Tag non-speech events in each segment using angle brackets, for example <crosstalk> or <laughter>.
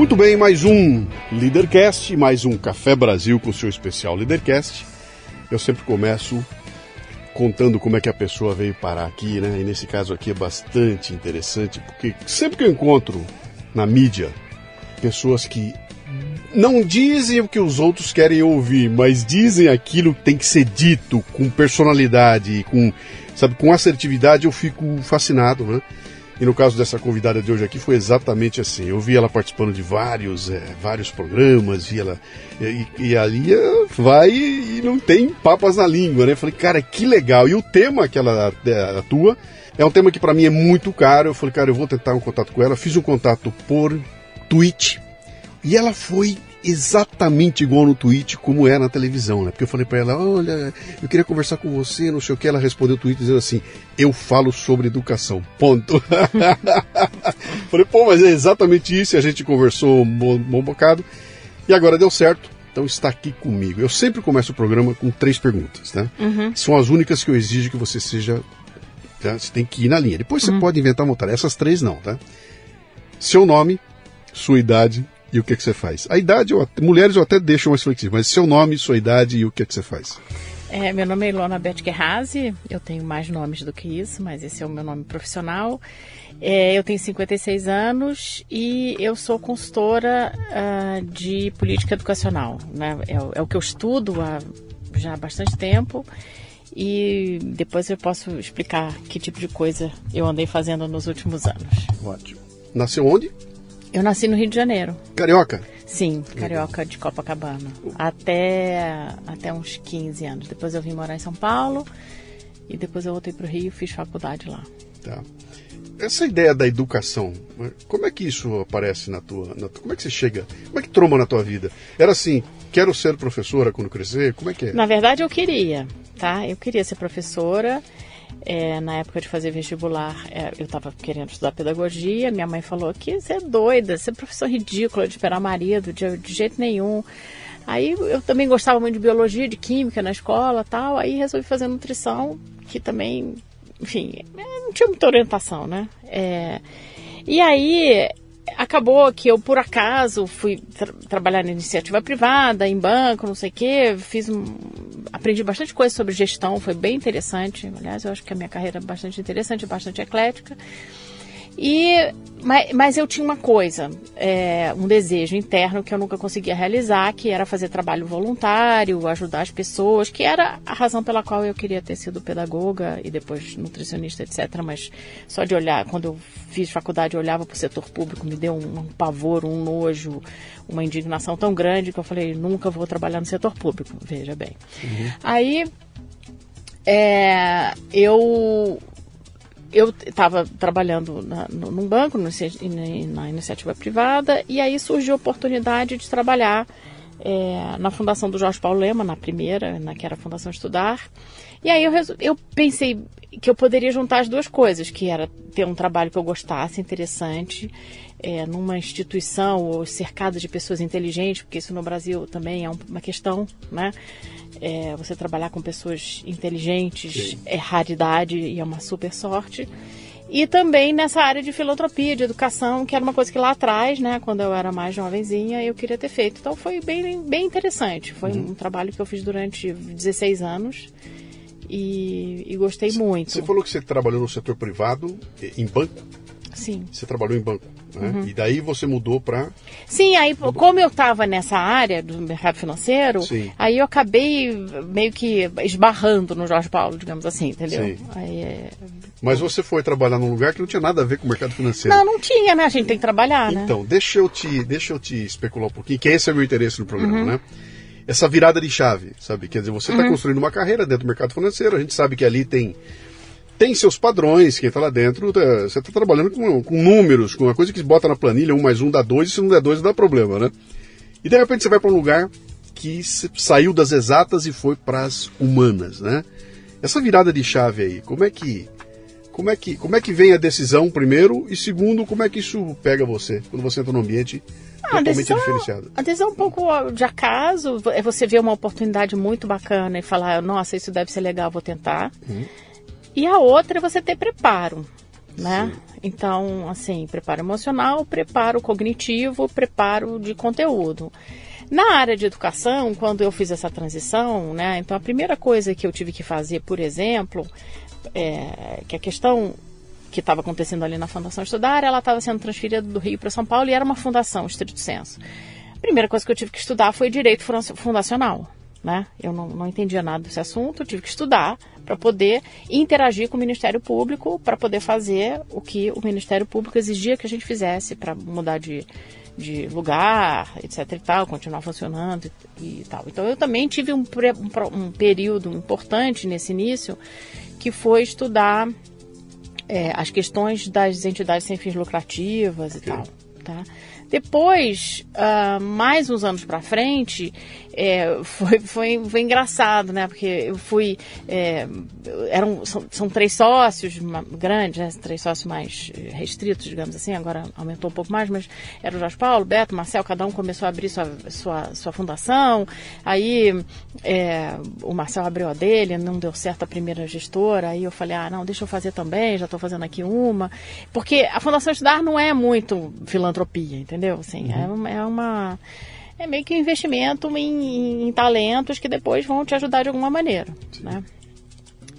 Muito bem, mais um Leadercast, mais um Café Brasil com o seu especial Leadercast. Eu sempre começo contando como é que a pessoa veio parar aqui, né? E nesse caso aqui é bastante interessante, porque sempre que eu encontro na mídia pessoas que não dizem o que os outros querem ouvir, mas dizem aquilo que tem que ser dito com personalidade, com, sabe, com assertividade, eu fico fascinado, né? E no caso dessa convidada de hoje aqui foi exatamente assim. Eu vi ela participando de vários, é, vários programas, vi ela. E, e ali vai e não tem papas na língua, né? Falei, cara, que legal. E o tema que ela é, atua é um tema que para mim é muito caro. Eu falei, cara, eu vou tentar um contato com ela. Fiz um contato por tweet. E ela foi exatamente igual no tweet como é na televisão, né? Porque eu falei para ela, olha, eu queria conversar com você, não sei o que. Ela respondeu o tweet dizendo assim, eu falo sobre educação, ponto. <laughs> falei, pô, mas é exatamente isso. E a gente conversou um bom, bom bocado. E agora deu certo. Então está aqui comigo. Eu sempre começo o programa com três perguntas, né? Uhum. São as únicas que eu exijo que você seja. Tá? Você tem que ir na linha. Depois você uhum. pode inventar uma outra. Essas três não, tá? Seu nome, sua idade e o que, que você faz. A idade, eu, mulheres eu até deixo mais flexível, mas seu nome, sua idade e o que, que você faz. É, meu nome é Ilona Beth Guerrazi, eu tenho mais nomes do que isso, mas esse é o meu nome profissional. É, eu tenho 56 anos e eu sou consultora uh, de política educacional. Né? É, é, o que eu estudo há já há bastante tempo e depois eu posso explicar que tipo de coisa eu andei fazendo nos últimos anos. Ótimo. Nasceu onde? Eu nasci no Rio de Janeiro. Carioca? Sim, carioca de Copacabana. Até, até uns 15 anos. Depois eu vim morar em São Paulo e depois eu voltei para o Rio e fiz faculdade lá. Tá. Essa ideia da educação, como é que isso aparece na tua, na Como é que você chega? Como é que troma na tua vida? Era assim, quero ser professora quando crescer? Como é que é? Na verdade eu queria, tá? Eu queria ser professora. É, na época de fazer vestibular, é, eu estava querendo estudar pedagogia. Minha mãe falou que você é doida, você é professor ridícula de esperar marido, de, de jeito nenhum. Aí eu também gostava muito de biologia, de química na escola tal. Aí resolvi fazer nutrição, que também, enfim, é, não tinha muita orientação, né? É, e aí acabou que eu, por acaso, fui tra trabalhar na iniciativa privada, em banco, não sei o quê, fiz um, aprendi bastante coisa sobre gestão, foi bem interessante. Aliás, eu acho que a minha carreira é bastante interessante, bastante eclética. E, mas, mas eu tinha uma coisa, é, um desejo interno que eu nunca conseguia realizar, que era fazer trabalho voluntário, ajudar as pessoas, que era a razão pela qual eu queria ter sido pedagoga e depois nutricionista, etc. Mas só de olhar, quando eu fiz faculdade, eu olhava para o setor público, me deu um, um pavor, um nojo, uma indignação tão grande que eu falei, nunca vou trabalhar no setor público, veja bem. Uhum. Aí é, eu eu estava trabalhando na, num banco, no, na iniciativa privada, e aí surgiu a oportunidade de trabalhar é, na fundação do Jorge Paulo Lema, na primeira, na, que era a Fundação Estudar. E aí eu, eu pensei que eu poderia juntar as duas coisas, que era ter um trabalho que eu gostasse, interessante, é, numa instituição ou cercada de pessoas inteligentes, porque isso no Brasil também é uma questão, né? É, você trabalhar com pessoas inteligentes Sim. é raridade e é uma super sorte. E também nessa área de filantropia, de educação, que era uma coisa que lá atrás, né, quando eu era mais jovenzinha, eu queria ter feito. Então foi bem, bem interessante. Foi uhum. um trabalho que eu fiz durante 16 anos e, e gostei muito. Você falou que você trabalhou no setor privado, em banco? Sim. Você trabalhou em banco, né? Uhum. E daí você mudou para... Sim, aí como eu estava nessa área do mercado financeiro, Sim. aí eu acabei meio que esbarrando no Jorge Paulo, digamos assim, entendeu? Sim. Aí, é... Mas você foi trabalhar num lugar que não tinha nada a ver com o mercado financeiro. Não, não tinha, né? A gente tem que trabalhar, né? Então, deixa eu te, deixa eu te especular um pouquinho, que esse é o meu interesse no programa, uhum. né? Essa virada de chave, sabe? Quer dizer, você está uhum. construindo uma carreira dentro do mercado financeiro, a gente sabe que ali tem tem seus padrões, quem está lá dentro, tá, você está trabalhando com, com, números, com uma coisa que bota na planilha, um mais um dá dois, e se não der dois dá problema, né? E de repente você vai para um lugar que saiu das exatas e foi para as humanas, né? Essa virada de chave aí, como é que como é que como é que vem a decisão primeiro e segundo como é que isso pega você quando você entra num ambiente ah, totalmente decisão, diferenciado? A decisão é um pouco de acaso, é você ver uma oportunidade muito bacana e falar, nossa, isso deve ser legal, vou tentar. Uhum. E a outra é você ter preparo. né? Sim. Então, assim, preparo emocional, preparo cognitivo, preparo de conteúdo. Na área de educação, quando eu fiz essa transição, né? Então, a primeira coisa que eu tive que fazer, por exemplo, é que a questão que estava acontecendo ali na Fundação Estudar, ela estava sendo transferida do Rio para São Paulo e era uma fundação, estrito senso. A primeira coisa que eu tive que estudar foi direito fundacional. Né? Eu não, não entendia nada desse assunto, tive que estudar para poder interagir com o Ministério Público, para poder fazer o que o Ministério Público exigia que a gente fizesse para mudar de, de lugar, etc e tal, continuar funcionando e, e tal. Então eu também tive um, um, um, período importante nesse início que foi estudar é, as questões das entidades sem fins lucrativas e tal, tá? Depois, uh, mais uns anos para frente, é, foi, foi, foi engraçado, né? Porque eu fui. É, eram, são, são, três sócios grandes, né? três sócios mais restritos, digamos assim, agora aumentou um pouco mais, mas era o Jorge Paulo, Beto, Marcel, cada um começou a abrir sua, sua, sua fundação. Aí é, o Marcel abriu a dele, não deu certo a primeira gestora, aí eu falei, ah, não, deixa eu fazer também, já estou fazendo aqui uma. Porque a Fundação Estudar não é muito filantropia, entendeu? Assim, uhum. é, é uma é meio que um investimento em, em, talentos que depois vão te ajudar de alguma maneira, Sim. né?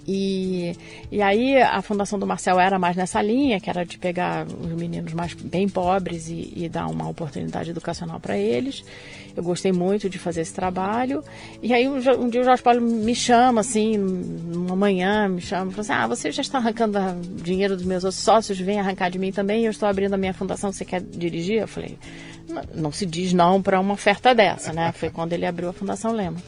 E, e aí a fundação do Marcel era mais nessa linha, que era de pegar os meninos mais bem pobres e, e dar uma oportunidade educacional para eles. Eu gostei muito de fazer esse trabalho. E aí um, um, dia o Jorge Paulo me chama, assim, uma manhã, me chama, e fala assim, ah, você já está arrancando dinheiro dos meus sócios, vem arrancar de mim também, eu estou abrindo a minha fundação, você quer dirigir? Eu falei, não se diz não para uma oferta dessa, né? Foi quando ele abriu a Fundação Lema.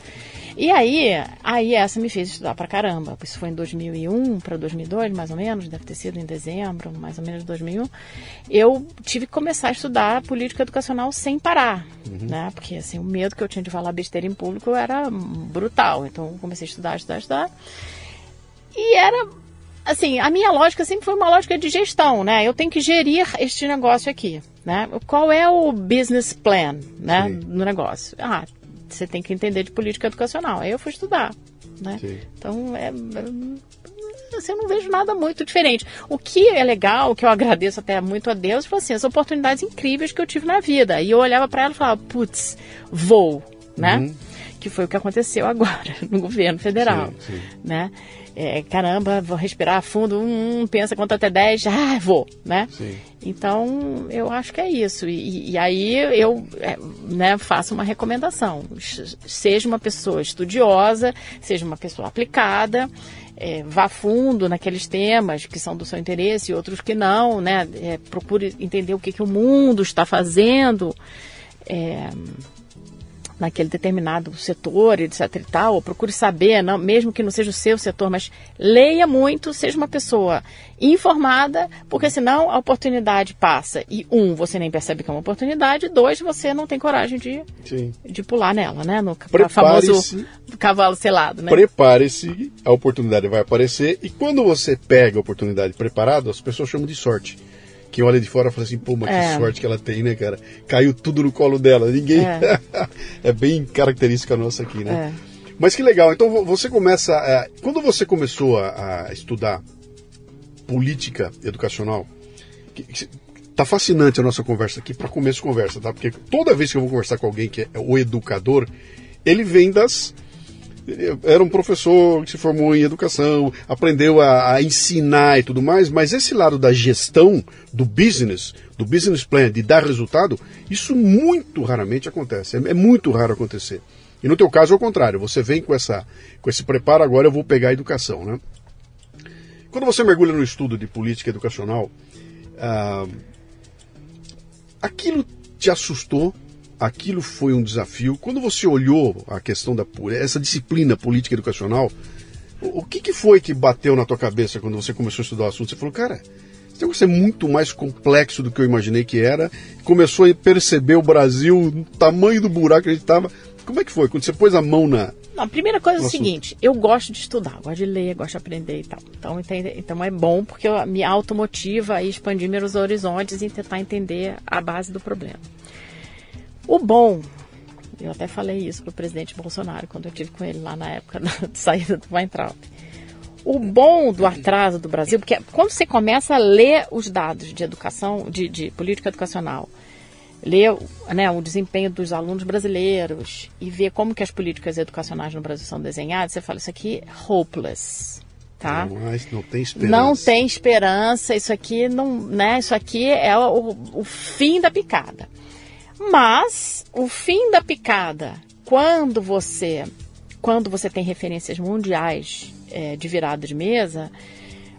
E aí, aí essa me fez estudar pra caramba. Isso foi em 2001 para 2002, mais ou menos, deve ter sido em dezembro, mais ou menos 2001. Eu tive que começar a estudar política educacional sem parar, uhum. né? Porque assim, o medo que eu tinha de falar besteira em público era brutal. Então, comecei a estudar, estudar, estudar. E era assim, a minha lógica sempre foi uma lógica de gestão, né? Eu tenho que gerir este negócio aqui, né? Qual é o business plan, né, Sim. no negócio? Ah, você tem que entender de política educacional. Aí eu fui estudar, né? Sim. Então, é, é, assim, eu não vejo nada muito diferente. O que é legal, o que eu agradeço até muito a Deus, foi assim, as oportunidades incríveis que eu tive na vida. E eu olhava para ela e falava, putz, vou, né? Uhum. Que foi o que aconteceu <laughs> agora no governo federal, sim, sim. né? É, caramba, vou respirar fundo, um, pensa conta até 10, ah, vou, né? Sim. Então, eu acho que é isso. E, e aí eu é, né, faço uma recomendação. Seja uma pessoa estudiosa, seja uma pessoa aplicada, é, vá fundo naqueles temas que são do seu interesse e outros que não, né? É, procure entender o que, que o mundo está fazendo. É, naquele determinado setor, etc e tal, ou procure saber, não, mesmo que não seja o seu setor, mas leia muito, seja uma pessoa informada, porque senão a oportunidade passa e um, você nem percebe que é uma oportunidade, dois, você não tem coragem de, de pular nela, né? No famoso cavalo selado, né? Prepare-se, a oportunidade vai aparecer e quando você pega a oportunidade preparado, as pessoas chamam de sorte. Quem olha de fora fala assim, pô, mas é. que sorte que ela tem, né, cara? Caiu tudo no colo dela. Ninguém. É, <laughs> é bem característica nossa aqui, né? É. Mas que legal. Então você começa. A... Quando você começou a, a estudar política educacional, que, que, tá fascinante a nossa conversa aqui para começo de conversa, tá? Porque toda vez que eu vou conversar com alguém que é o educador, ele vem das era um professor que se formou em educação, aprendeu a, a, ensinar e tudo mais, mas esse lado da gestão, do business, do business plan, de dar resultado, isso muito raramente acontece. É, é muito raro acontecer. E no teu caso é o contrário, você vem com, essa, com esse preparo, agora eu vou pegar a educação. Né? Quando você mergulha no estudo de política educacional, ah, aquilo te assustou aquilo foi um desafio. Quando você olhou a questão da essa disciplina política educacional, o, o que, que foi que bateu na tua cabeça quando você começou a estudar o assunto? Você falou, cara, esse negócio é muito mais complexo do que eu imaginei que era. Começou a perceber o Brasil, o tamanho do buraco que a gente estava. Como é que foi? Quando você pôs a mão na. Não, a primeira coisa é o seguinte: eu gosto de estudar, gosto de ler, gosto de aprender e tal. Então, então é bom porque me automotiva a expandir meus horizontes e tentar entender a base do problema. O bom, eu até falei isso para o presidente Bolsonaro quando eu tive com ele lá na época da <laughs> saída do Weintraub. O bom do atraso do Brasil, porque quando você começa a ler os dados de educação, de, de política educacional, ler né, o desempenho dos alunos brasileiros e ver como que as políticas educacionais no Brasil são desenhadas, você fala, isso aqui é hopeless. Tá? Mas não tem esperança. Não tem esperança, isso aqui não, né? Isso aqui é o, o fim da picada. Mas o fim da picada, quando você quando você tem referências mundiais é, de virada de mesa,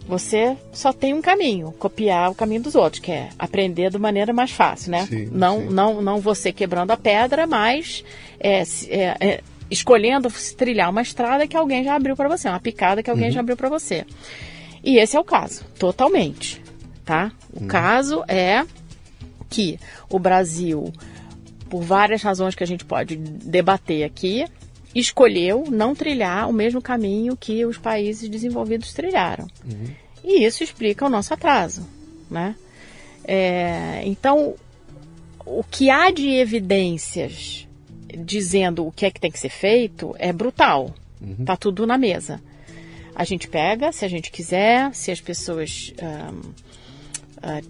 você só tem um caminho, copiar o caminho dos outros, que é aprender de maneira mais fácil, né? Sim, não, sim. não, não você quebrando a pedra, mas é, é, é, escolhendo trilhar uma estrada que alguém já abriu para você, uma picada que alguém já abriu para você. E esse é o caso, totalmente, tá? O caso é que o Brasil, por várias razões que a gente pode debater aqui, escolheu não trilhar o mesmo caminho que os países desenvolvidos trilharam. E isso explica o nosso atraso, né? É, então, o que há de evidências dizendo o que é que tem que ser feito é brutal. Tá tudo na mesa. A gente pega, se a gente quiser, se as pessoas ah,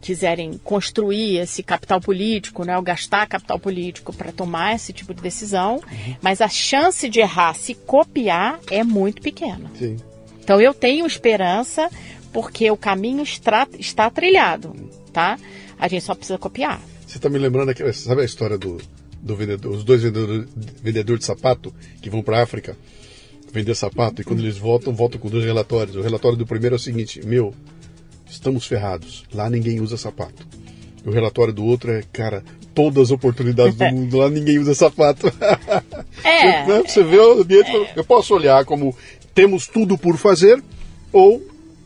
quiserem construir esse capital político, né, ou gastar capital político para tomar esse tipo de decisão, mas a chance de errar se copiar é muito pequena. Sim. Então eu tenho esperança porque o caminho está, está trilhado, tá? A gente só precisa copiar. Você está me lembrando aquela, sabe a história do, do vendedor, os dois vendedores vendedor de sapato que vão para a África vender sapato e quando eles voltam, voltam com dois relatórios. O relatório do primeiro é o seguinte: meu, estamos ferrados, lá ninguém usa sapato. E o relatório do outro é, cara, todas as oportunidades do <laughs> mundo, lá ninguém usa sapato. <laughs> É. Né? Você vê o ambiente, eu posso olhar como temos tudo por fazer ou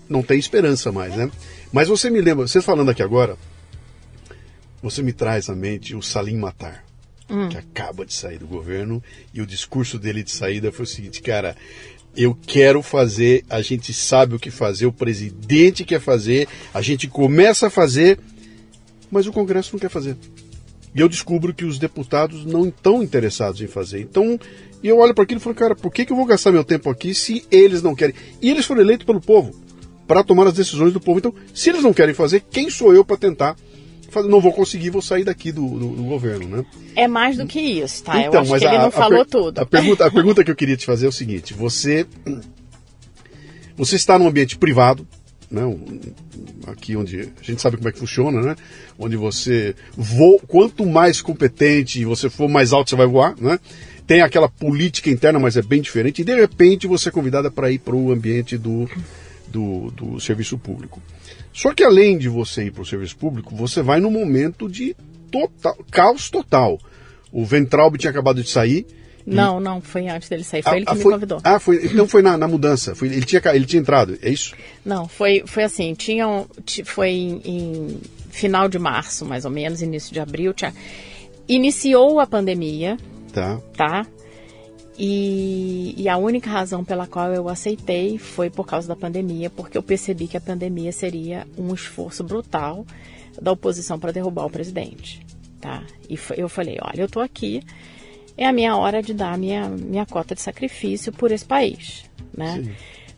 não tem esperança mais, né? Mas você me lembra, você falando aqui agora, você me traz à mente o Salim Matar, que acaba de sair do governo e o discurso dele de saída foi o seguinte, cara, eu quero fazer, a gente sabe o que fazer, o presidente quer fazer, a gente começa a fazer, mas o Congresso não quer fazer. E eu descubro que os deputados não estão interessados em fazer. Então, eu olho para aquilo e falo, cara, por que, que eu vou gastar meu tempo aqui se eles não querem? E eles foram eleitos pelo povo para tomar as decisões do povo. Então, se eles não querem fazer, quem sou eu para tentar? Não vou conseguir, vou sair daqui do, do, do governo, né? É mais do que isso, tá? eu acho que ele não falou Então, per- tudo. A pergunta, a pergunta que eu queria te fazer é o seguinte: você, você está num ambiente privado, né? Aqui onde a gente sabe como é que funciona, né? Onde você voa, quanto mais competente você for, mais alto você vai voar, né? Tem aquela política interna, mas é bem diferente. E de repente você é convidada para ir para o ambiente do, do, do serviço público. Só que além de você ir para o serviço público, você vai num momento de total, caos total. O Ventralbe tinha acabado de sair. Não, não, foi antes dele sair. Foi Ah, ele que ah, me foi- convidou. Ah, foi, então foi na, na mudança. Foi, ele, tinha, ele tinha entrado, é isso? Não, foi, foi assim, tinham, ti- foi em, em final de março, mais ou menos, início de abril, tinha, iniciou a pandemia, Tá. tá? E, e a única razão pela qual eu aceitei foi por causa da pandemia, porque eu percebi que a pandemia seria um esforço brutal da oposição para derrubar o presidente, tá? E foi- eu falei, olha, eu tô aqui, é a minha hora de dar a minha, minha cota de sacrifício por esse país, né? Sim.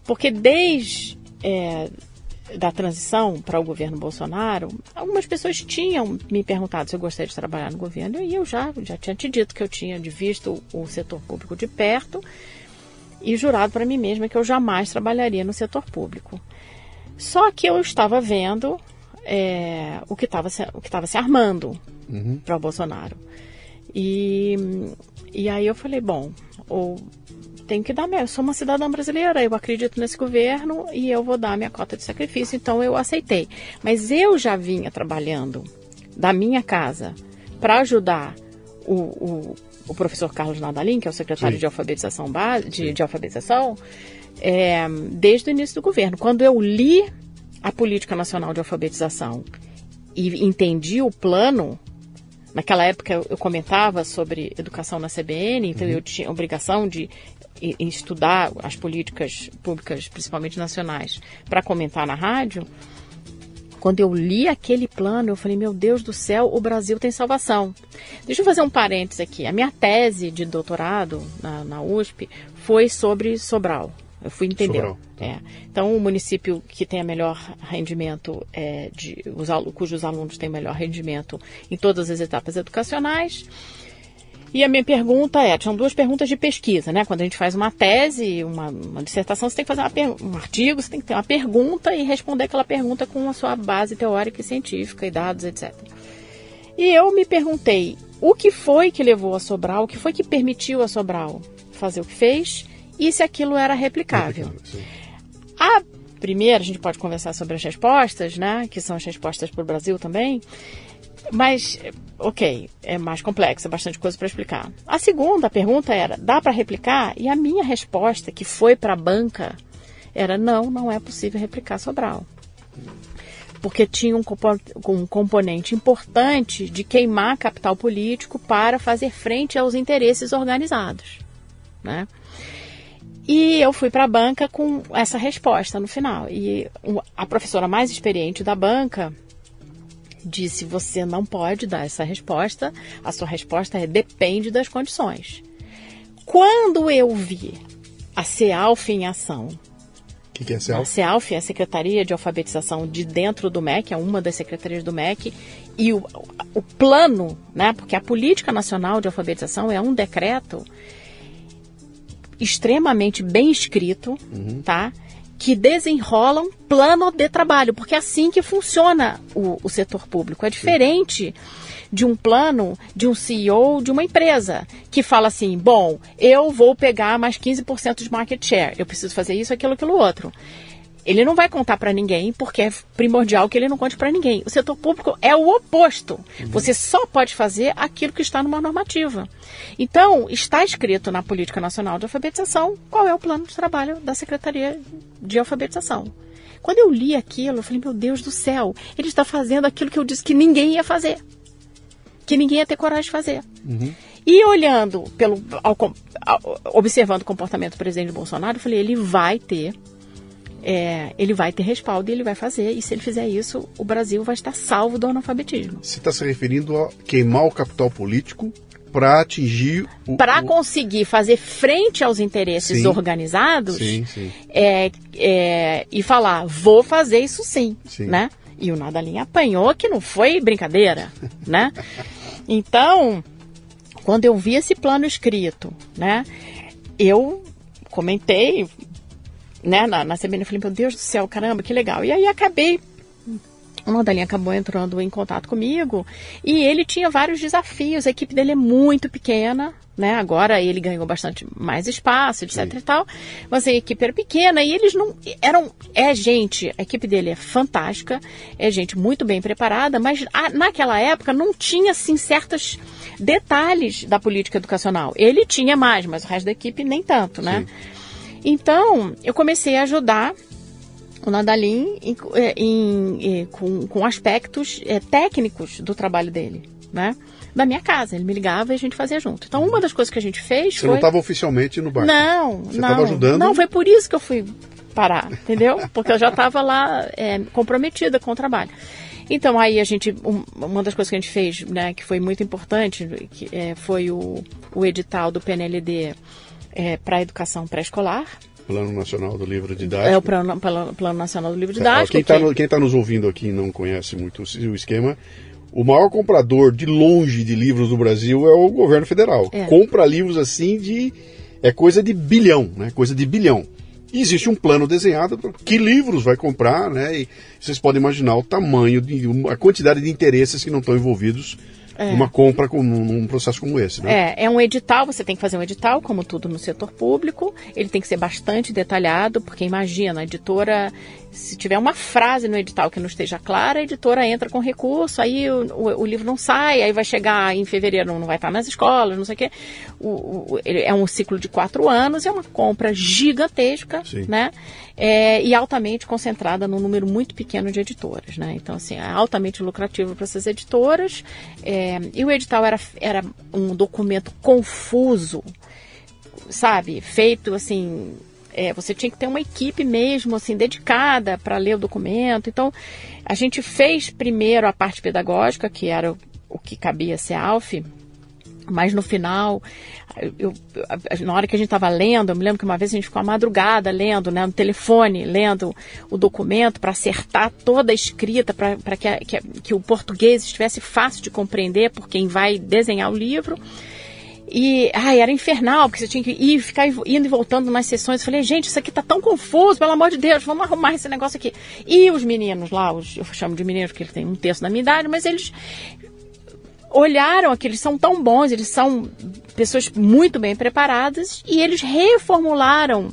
Porque desde é, da transição para o governo Bolsonaro, algumas pessoas tinham me perguntado se eu gostaria de trabalhar no governo e eu já, já tinha te dito que eu tinha visto o setor público de perto e jurado para mim mesma que eu jamais trabalharia no setor público. Só que eu estava vendo é, o que estava se, o que estava se armando para o Bolsonaro. E, e aí eu falei, bom, ou tenho que dar minha. Eu sou uma cidadã brasileira, eu acredito nesse governo e eu vou dar minha cota de sacrifício, então eu aceitei. Mas eu já vinha trabalhando da minha casa para ajudar o, o, o professor Carlos Nadalim, que é o secretário Sim. de alfabetização de, de alfabetização, é, desde o início do governo. Quando eu li a política nacional de alfabetização e entendi o plano, naquela época eu- eu comentava sobre educação na CBN, então eu tinha obrigação de e- e estudar as políticas públicas, principalmente nacionais, para comentar na rádio. Quando eu li aquele plano, eu falei: meu Deus do céu, o Brasil tem salvação. Deixa eu fazer um parênteses aqui. A minha tese de doutorado na, na USP foi sobre Sobral. Eu fui entender. É. Então, o município que tem a melhor rendimento, é de, os, cujos alunos têm melhor rendimento em todas as etapas educacionais. E a minha pergunta é, tinham duas perguntas de pesquisa, né? Quando a gente faz uma tese, uma, uma dissertação, você tem que fazer um artigo, você tem que ter uma pergunta e responder aquela pergunta com a sua base teórica e científica e dados, etc. E eu me perguntei, o que foi que levou a Sobral, o que foi que permitiu a Sobral fazer o que fez e se aquilo era replicável. A primeira, a gente pode conversar sobre as respostas, né, que são as respostas para o Brasil também, mas, ok, é mais complexo, é bastante coisa para explicar. A segunda pergunta era: dá para replicar? E a minha resposta, que foi para a banca, era: não, não é possível replicar Sobral porque tinha um, um componente importante de queimar capital político para fazer frente aos interesses organizados. Né? E eu fui para a banca com essa resposta no final. E a professora mais experiente da banca disse: você não pode dar essa resposta, a sua resposta é depende das condições. Quando eu vi a CEALF em ação que, que é a CEALF? A CEALF é a Secretaria de Alfabetização de dentro do MEC, é uma das secretarias do MEC, e o, o plano, né, porque a Política Nacional de Alfabetização é um decreto extremamente bem escrito, uhum. tá? que desenrola um plano de trabalho, porque é assim que funciona o, o setor público. É diferente de um plano de um CEO de uma empresa que fala assim: bom, eu vou pegar mais 15% de market share, eu preciso fazer isso, aquilo, aquilo outro. Ele não vai contar para ninguém, porque é primordial que ele não conte para ninguém. O setor público é o oposto. Uhum. Você só pode fazer aquilo que está numa normativa. Então, está escrito na Política Nacional de Alfabetização qual é o plano de trabalho da Secretaria de Alfabetização. Quando eu li aquilo, eu falei, meu Deus do céu, ele está fazendo aquilo que eu disse que ninguém ia fazer que ninguém ia ter coragem de fazer. Uhum. E olhando, pelo, ao, ao, observando o comportamento do presidente Bolsonaro, eu falei, ele vai ter, é, ele vai ter respaldo e ele vai fazer. E se ele fizer isso, o Brasil vai estar salvo do analfabetismo. Você está se referindo a queimar o capital político para atingir o. Para conseguir fazer frente aos interesses sim, organizados sim, sim. É, é, e falar, vou fazer isso sim, né? E o Nadalinha apanhou que não foi brincadeira, <laughs> né? Então, quando eu vi esse plano escrito, né, eu comentei, né, na, na CBN, eu falei, meu Deus do céu, caramba, que legal. E aí acabei o Nadalinha acabou entrando em contato comigo e ele tinha vários desafios. A equipe dele é muito pequena, né? Agora ele ganhou bastante mais espaço, etc Sim. e tal. Mas a equipe era pequena e eles não eram é gente, a equipe dele é fantástica, é gente muito bem preparada, mas a, naquela época não tinha assim certos detalhes da política educacional. Ele tinha mais, mas o resto da equipe nem tanto, né? Sim. Então, eu comecei a ajudar o Nadalim em, em, em, com, com aspectos é, técnicos do trabalho dele, né? da minha casa. Ele me ligava e a gente fazia junto. Então, uma das coisas que a gente fez Você foi... não estava oficialmente no barco? Não, Você não. Você estava ajudando? Não, foi por isso que eu fui parar, entendeu? Porque eu já estava lá é, comprometida com o trabalho. Então, aí a gente, uma das coisas que a gente fez, né, que foi muito importante, que, é, foi o, o edital do PNLD é, para a educação pré-escolar, Plano Nacional do Livro Didático. É o Plano, plano, plano Nacional do Livro é, Didático. quem está que... tá nos ouvindo aqui não conhece muito o esquema. O maior comprador de longe de livros do Brasil é o governo federal. É. Compra livros assim de. É coisa de bilhão, né? Coisa de bilhão. E existe um plano desenhado para que livros vai comprar, né? E vocês podem imaginar o tamanho, de, a quantidade de interesses que não estão envolvidos é. numa compra com, num processo como esse, né? É, é um edital, você tem que fazer um edital, como tudo no setor público. Ele tem que ser bastante detalhado, porque imagina, a editora se tiver uma frase no edital que não esteja clara, a editora entra com recurso, aí o, o, o livro não sai, aí vai chegar em fevereiro, não vai estar nas escolas, não sei o quê. O, é um ciclo de quatro anos, é uma compra gigantesca, Sim. né? É, e altamente concentrada num número muito pequeno de editoras, né? Então, assim, é altamente lucrativo para essas editoras. É, e o edital era, era um documento confuso, sabe? Feito, assim, é, você tinha que ter uma equipe mesmo, assim, dedicada para ler o documento. Então, a gente fez primeiro a parte pedagógica, que era o, o que cabia ser ALF, Mas no final, eu, na hora que a gente estava lendo, eu me lembro que uma vez a gente ficou a madrugada lendo, né, no telefone, lendo o documento para acertar toda a escrita, para que, que, que o português estivesse fácil de compreender por quem vai desenhar o livro. E ai, era infernal, porque você tinha que ir, ficar indo e voltando nas sessões. Eu falei, gente, isso aqui tá tão confuso, pelo amor de Deus, vamos arrumar esse negócio aqui. E os meninos lá, os, eu chamo de meninos porque eles têm um terço da minha idade, mas eles olharam aqui, eles são tão bons, eles são pessoas muito bem preparadas e eles reformularam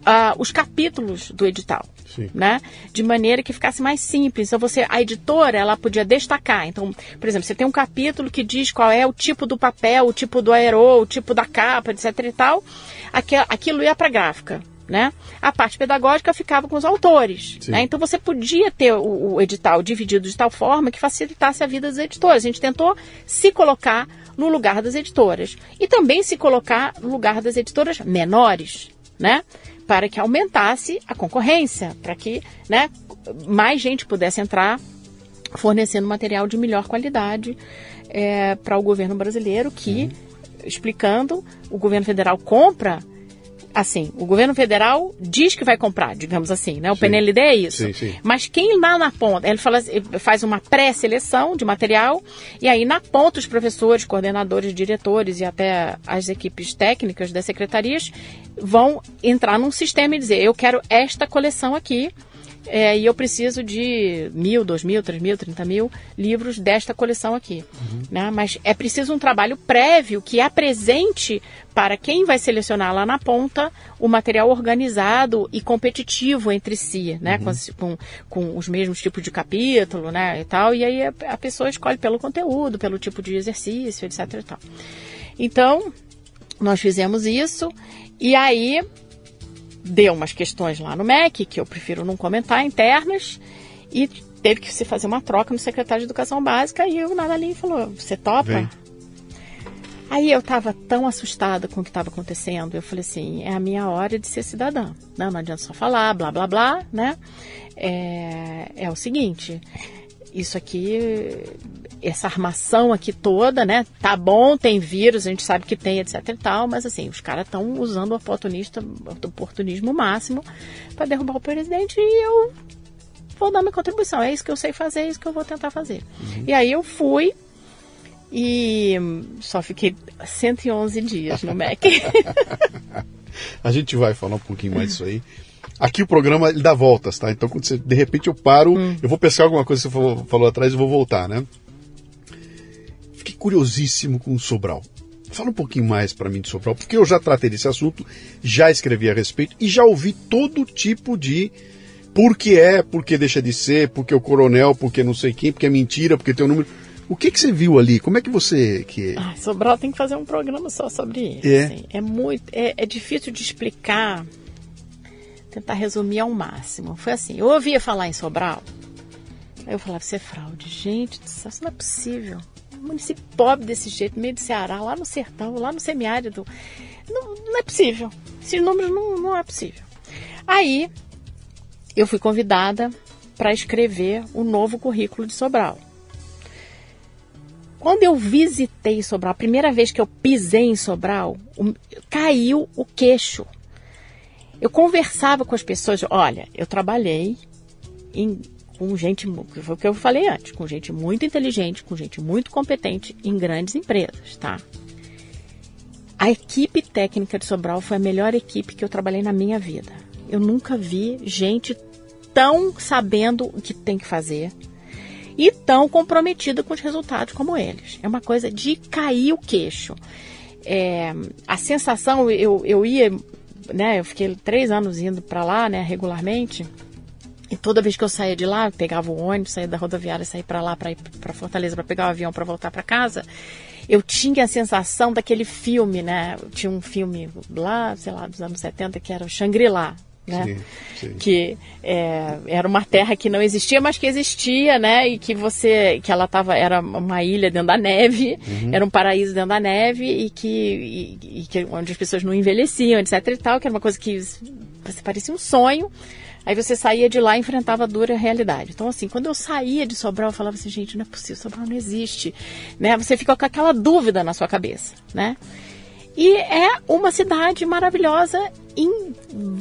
uh, os capítulos do edital. Sim. Né? De maneira que ficasse mais simples. Então você, a editora, ela podia destacar. Então, por exemplo, você tem um capítulo que diz qual é o tipo do papel, o tipo do aerô, o tipo da capa, etc e tal. Aquilo ia para a gráfica. Né? A parte pedagógica ficava com os autores. Né? Então você podia ter o, o, edital dividido de tal forma que facilitasse a vida dos editores. A gente tentou se colocar no lugar das editoras e também se colocar no lugar das editoras menores, né? Para que aumentasse a concorrência, para que né, mais gente pudesse entrar fornecendo material de melhor qualidade é, para o governo brasileiro que, uhum. explicando, o governo federal compra assim, o governo federal diz que vai comprar, digamos assim, né? O sim. PNLD é isso. Sim, sim. Mas quem lá na ponta, ele fala, faz uma pré-seleção de material e aí na ponta os professores, coordenadores, diretores e até as equipes técnicas das secretarias vão entrar num sistema e dizer, eu quero esta coleção aqui é, e eu preciso de mil, dois mil, três mil, trinta mil livros desta coleção aqui. Uhum. Né? Mas é preciso um trabalho prévio que apresente para quem vai selecionar lá na ponta o material organizado e competitivo entre si, né? Uhum. Com, com, os mesmos tipos de capítulo, né? E tal. E aí a, a, pessoa escolhe pelo conteúdo, pelo tipo de exercício, etc. E tal. Então, nós fizemos isso. E aí deu umas questões lá no MEC, que eu prefiro não comentar, internas, e teve que se fazer uma troca no secretário de Educação Básica, e o Nadalim falou, você topa? Vem. Aí eu estava tão assustada com o que estava acontecendo, eu falei assim, é a minha hora de ser cidadã. Não, não adianta só falar, blá, blá, blá, né? É, é o seguinte, isso aqui, essa armação aqui toda, né? Tá bom, tem vírus, a gente sabe que tem, etc e tal, mas assim, os caras estão usando o oportunista, o oportunismo máximo para derrubar o presidente e eu vou dar minha contribuição. É isso que eu sei fazer, é isso que eu vou tentar fazer. Uhum. E aí eu fui e só fiquei 111 dias no MEC. <laughs> a gente vai falar um pouquinho mais disso aí. Aqui o programa ele dá voltas, tá? Então quando você, de repente eu paro, hum. eu vou pescar alguma coisa que você falou, falou atrás e vou voltar, né? Curiosíssimo com o Sobral. Fala um pouquinho mais para mim de Sobral, porque eu já tratei desse assunto, já escrevi a respeito e já ouvi todo tipo de por que é, por que deixa de ser, porque o coronel, porque não sei quem, porque é mentira, porque tem o um número. O que, que você viu ali? Como é que você. Que... Ah, Sobral tem que fazer um programa só sobre isso. É, assim. é muito. É, é difícil de explicar tentar resumir ao máximo. Foi assim, eu ouvia falar em Sobral, aí eu falava, isso é fraude. Gente, isso não é possível. Município pobre desse jeito, meio do Ceará, lá no sertão, lá no semiárido. Não, não é possível. Esses números não, não é possível. Aí, eu fui convidada para escrever o novo currículo de Sobral. Quando eu visitei Sobral, a primeira vez que eu pisei em Sobral, caiu o queixo eu conversava com as pessoas, olha, eu trabalhei em, com gente, foi o que eu falei antes, com gente muito inteligente, com gente muito competente em grandes empresas, tá? A equipe técnica de Sobral foi a melhor equipe que eu trabalhei na minha vida. Eu nunca vi gente tão sabendo o que tem que fazer e tão comprometida com os resultados como eles. É uma coisa de cair o queixo. É, a sensação, eu, eu ia né, eu fiquei três anos indo para lá, né, regularmente. E toda vez que eu saía de lá, pegava o ônibus, saía da rodoviária, saía para lá, para ir para Fortaleza, para pegar o avião para voltar para casa, eu tinha a sensação daquele filme, né? Tinha um filme lá, sei lá, dos anos 70 que era o Shangri-La, né? Sim, sim. Que é, era uma terra que não existia, mas que existia, né? E que você, que ela tava, era uma ilha dentro da neve, uhum. era um paraíso dentro da neve e que, e, e que onde as pessoas não envelheciam, etc. E tal, que era uma coisa que você parecia um sonho, Aí você saía de lá e enfrentava a dura realidade. Então, assim, quando eu saía de Sobral, eu falava assim, gente, não é possível, Sobral não existe. Né? Você fica com aquela dúvida na sua cabeça, né? E é uma cidade maravilhosa em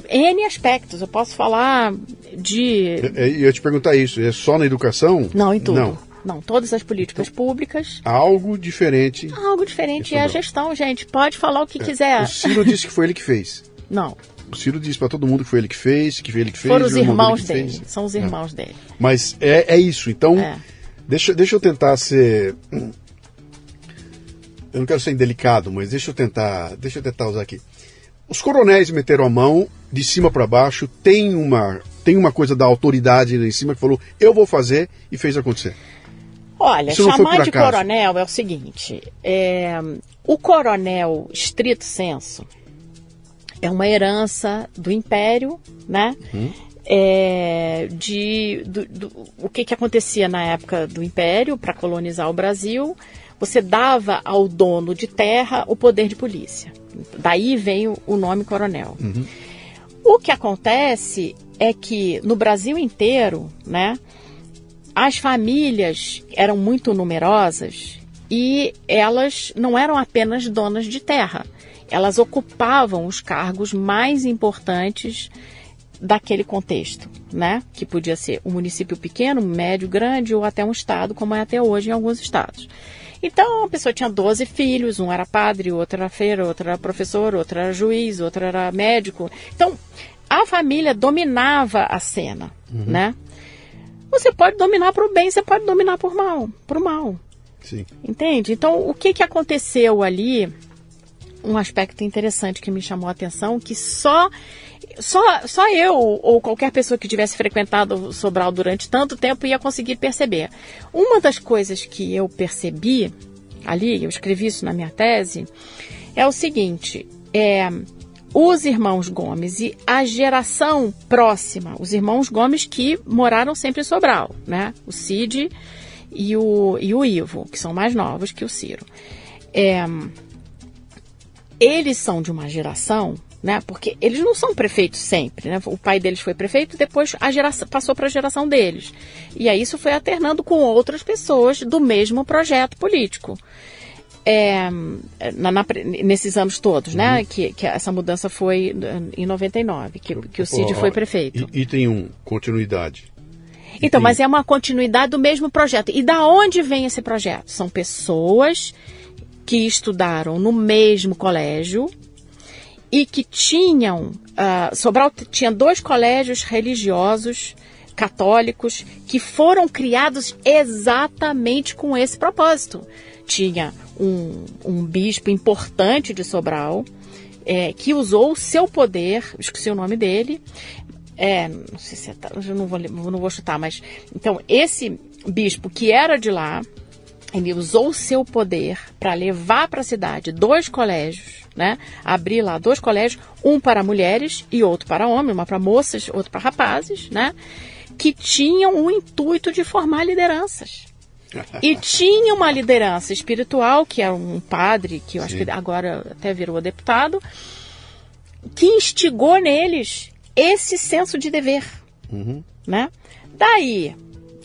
N aspectos. Eu posso falar de. Eu ia te perguntar isso, é só na educação? Não, em tudo. Não. Não, todas as políticas então, públicas. Algo diferente. Algo diferente é a gestão, gente. Pode falar o que é, quiser. O Ciro disse que foi ele que fez. Não. O Ciro disse para todo mundo que foi ele que fez, que foi ele que fez. Foram os irmãos dele. São os é. irmãos é. dele. Mas é, é isso. Então, é. Deixa, deixa eu tentar ser eu não quero ser indelicado, mas deixa eu tentar, deixa eu tentar usar aqui. Os coronéis meteram a mão de cima para baixo, tem uma, tem uma coisa da autoridade em cima que falou, eu vou fazer e fez acontecer. Olha, chamar de coronel é o seguinte: é, o coronel, estrito senso, é uma herança do império, né? Uhum. É, de do, do, o que, que acontecia na época do império para colonizar o Brasil você dava ao dono de terra o poder de polícia. Daí vem o, nome coronel. Uhum. O que acontece é que no Brasil inteiro, né, as famílias eram muito numerosas e elas não eram apenas donas de terra. Elas ocupavam os cargos mais importantes daquele contexto, né? Que podia ser um município pequeno, médio, grande ou até um estado, como é até hoje em alguns estados. Então, a pessoa tinha 12 filhos, um era padre, outro era feira, outro era professor, outro era juiz, outro era médico. Então, a família dominava a cena, uhum. né? Você pode dominar para o bem, você pode dominar por mal, por mal. Sim. Entende? Então, o que, que aconteceu ali? Um aspecto interessante que me chamou a atenção, que só só, só eu ou qualquer pessoa que tivesse frequentado Sobral durante tanto tempo ia conseguir perceber. Uma das coisas que eu percebi ali, eu escrevi isso na minha tese, é o seguinte: é, os irmãos Gomes e a geração próxima, os irmãos Gomes que moraram sempre em Sobral, né? O Cid e o, e o Ivo, que são mais novos que o Ciro. É, eles são de uma geração né? Porque eles não são prefeitos sempre, né? O pai deles foi prefeito, depois a geração passou para a geração deles. E aí isso foi alternando com outras pessoas do mesmo projeto político. É, na, na, nesses anos todos, né? uhum. Que, que, essa mudança foi em 99, que, que o Cid oh, foi prefeito. E, e tem um continuidade. Então, mas é uma continuidade do mesmo projeto. E da onde vem esse projeto? São pessoas que estudaram no mesmo colégio, e que tinham. Uh, Sobral tinha dois colégios religiosos católicos que foram criados exatamente com esse propósito. Tinha um, um bispo importante de Sobral é, que usou o seu poder, esqueci o nome dele, é, não sei se é, eu não vou, não vou chutar, mas então esse bispo que era de lá, ele usou o seu poder para levar para a cidade dois colégios né? Abrir lá dois colégios, um para mulheres e outro para homens, uma para moças, outro para rapazes, né? Que tinham o intuito de formar lideranças. <laughs> E tinha uma liderança espiritual, que é um padre, que eu acho Sim. que agora até virou deputado, que instigou neles esse senso de dever. Uhum. Né? Daí,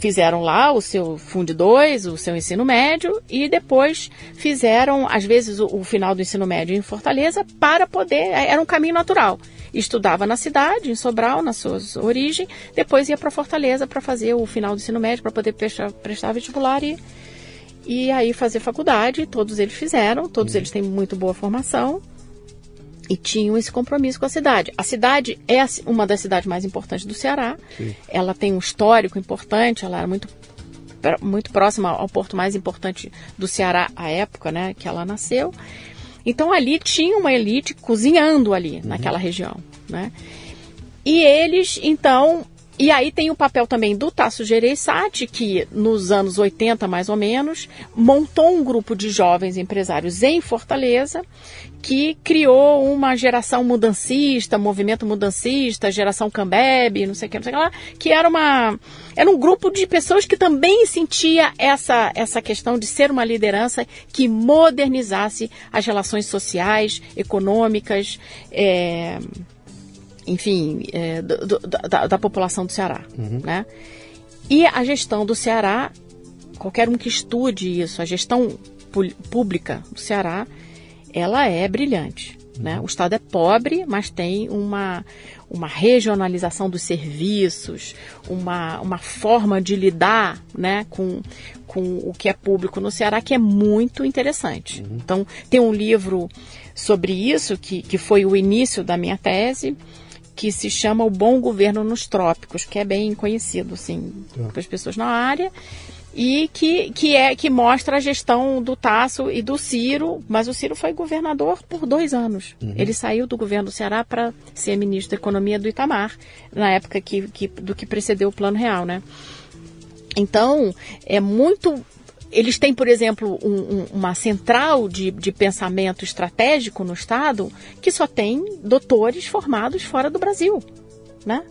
fizeram lá o seu Fundo 2, o seu ensino médio, e depois fizeram, às vezes, o, o, final do ensino médio em Fortaleza para poder. É, era um caminho natural. Estudava na cidade, em Sobral, na sua origem, depois ia para Fortaleza para fazer o final do ensino médio, para poder prestar, prestar vestibular e, e aí fazer faculdade. Todos eles fizeram, todos uhum. eles têm muito boa formação e tinham esse compromisso com a cidade. A cidade é uma das cidades mais importantes do Ceará. Sim. Ela tem um histórico importante, ela era muito muito próxima ao porto mais importante do Ceará à época, né, que ela nasceu. Então ali tinha uma elite cozinhando ali uhum. naquela região, né? E eles então e aí tem o papel também do Tasso Gereissati, que nos anos 80 mais ou menos, montou um grupo de jovens empresários em Fortaleza, que criou uma geração mudancista, movimento mudancista, geração Cambeb, não sei o que, não sei o que lá, que era uma era um grupo de pessoas que também sentia essa essa questão de ser uma liderança que modernizasse as relações sociais, econômicas, é, enfim, é, do, do, da, da, população do Ceará, uhum. né? E a gestão do Ceará, qualquer um que estude isso, a gestão pública do Ceará, ela é brilhante. Né? O Estado é pobre, mas tem uma, uma regionalização dos serviços, uma, uma forma de lidar né, com, com o que é público no Ceará que é muito interessante. Uhum. Então, tem um livro sobre isso, que, que foi o início da minha tese, que se chama O Bom Governo nos Trópicos, que é bem conhecido assim, tá. pelas pessoas na área e que, que é que mostra a gestão do Tasso e do Ciro, mas o Ciro foi governador por dois anos. Uhum. Ele saiu do governo do Ceará para ser ministro da Economia do Itamar, na época que, que, do que precedeu o Plano Real, né? Então, é muito. Eles têm, por exemplo, um, um, uma central de, de pensamento estratégico no Estado que só tem doutores formados fora do Brasil, né?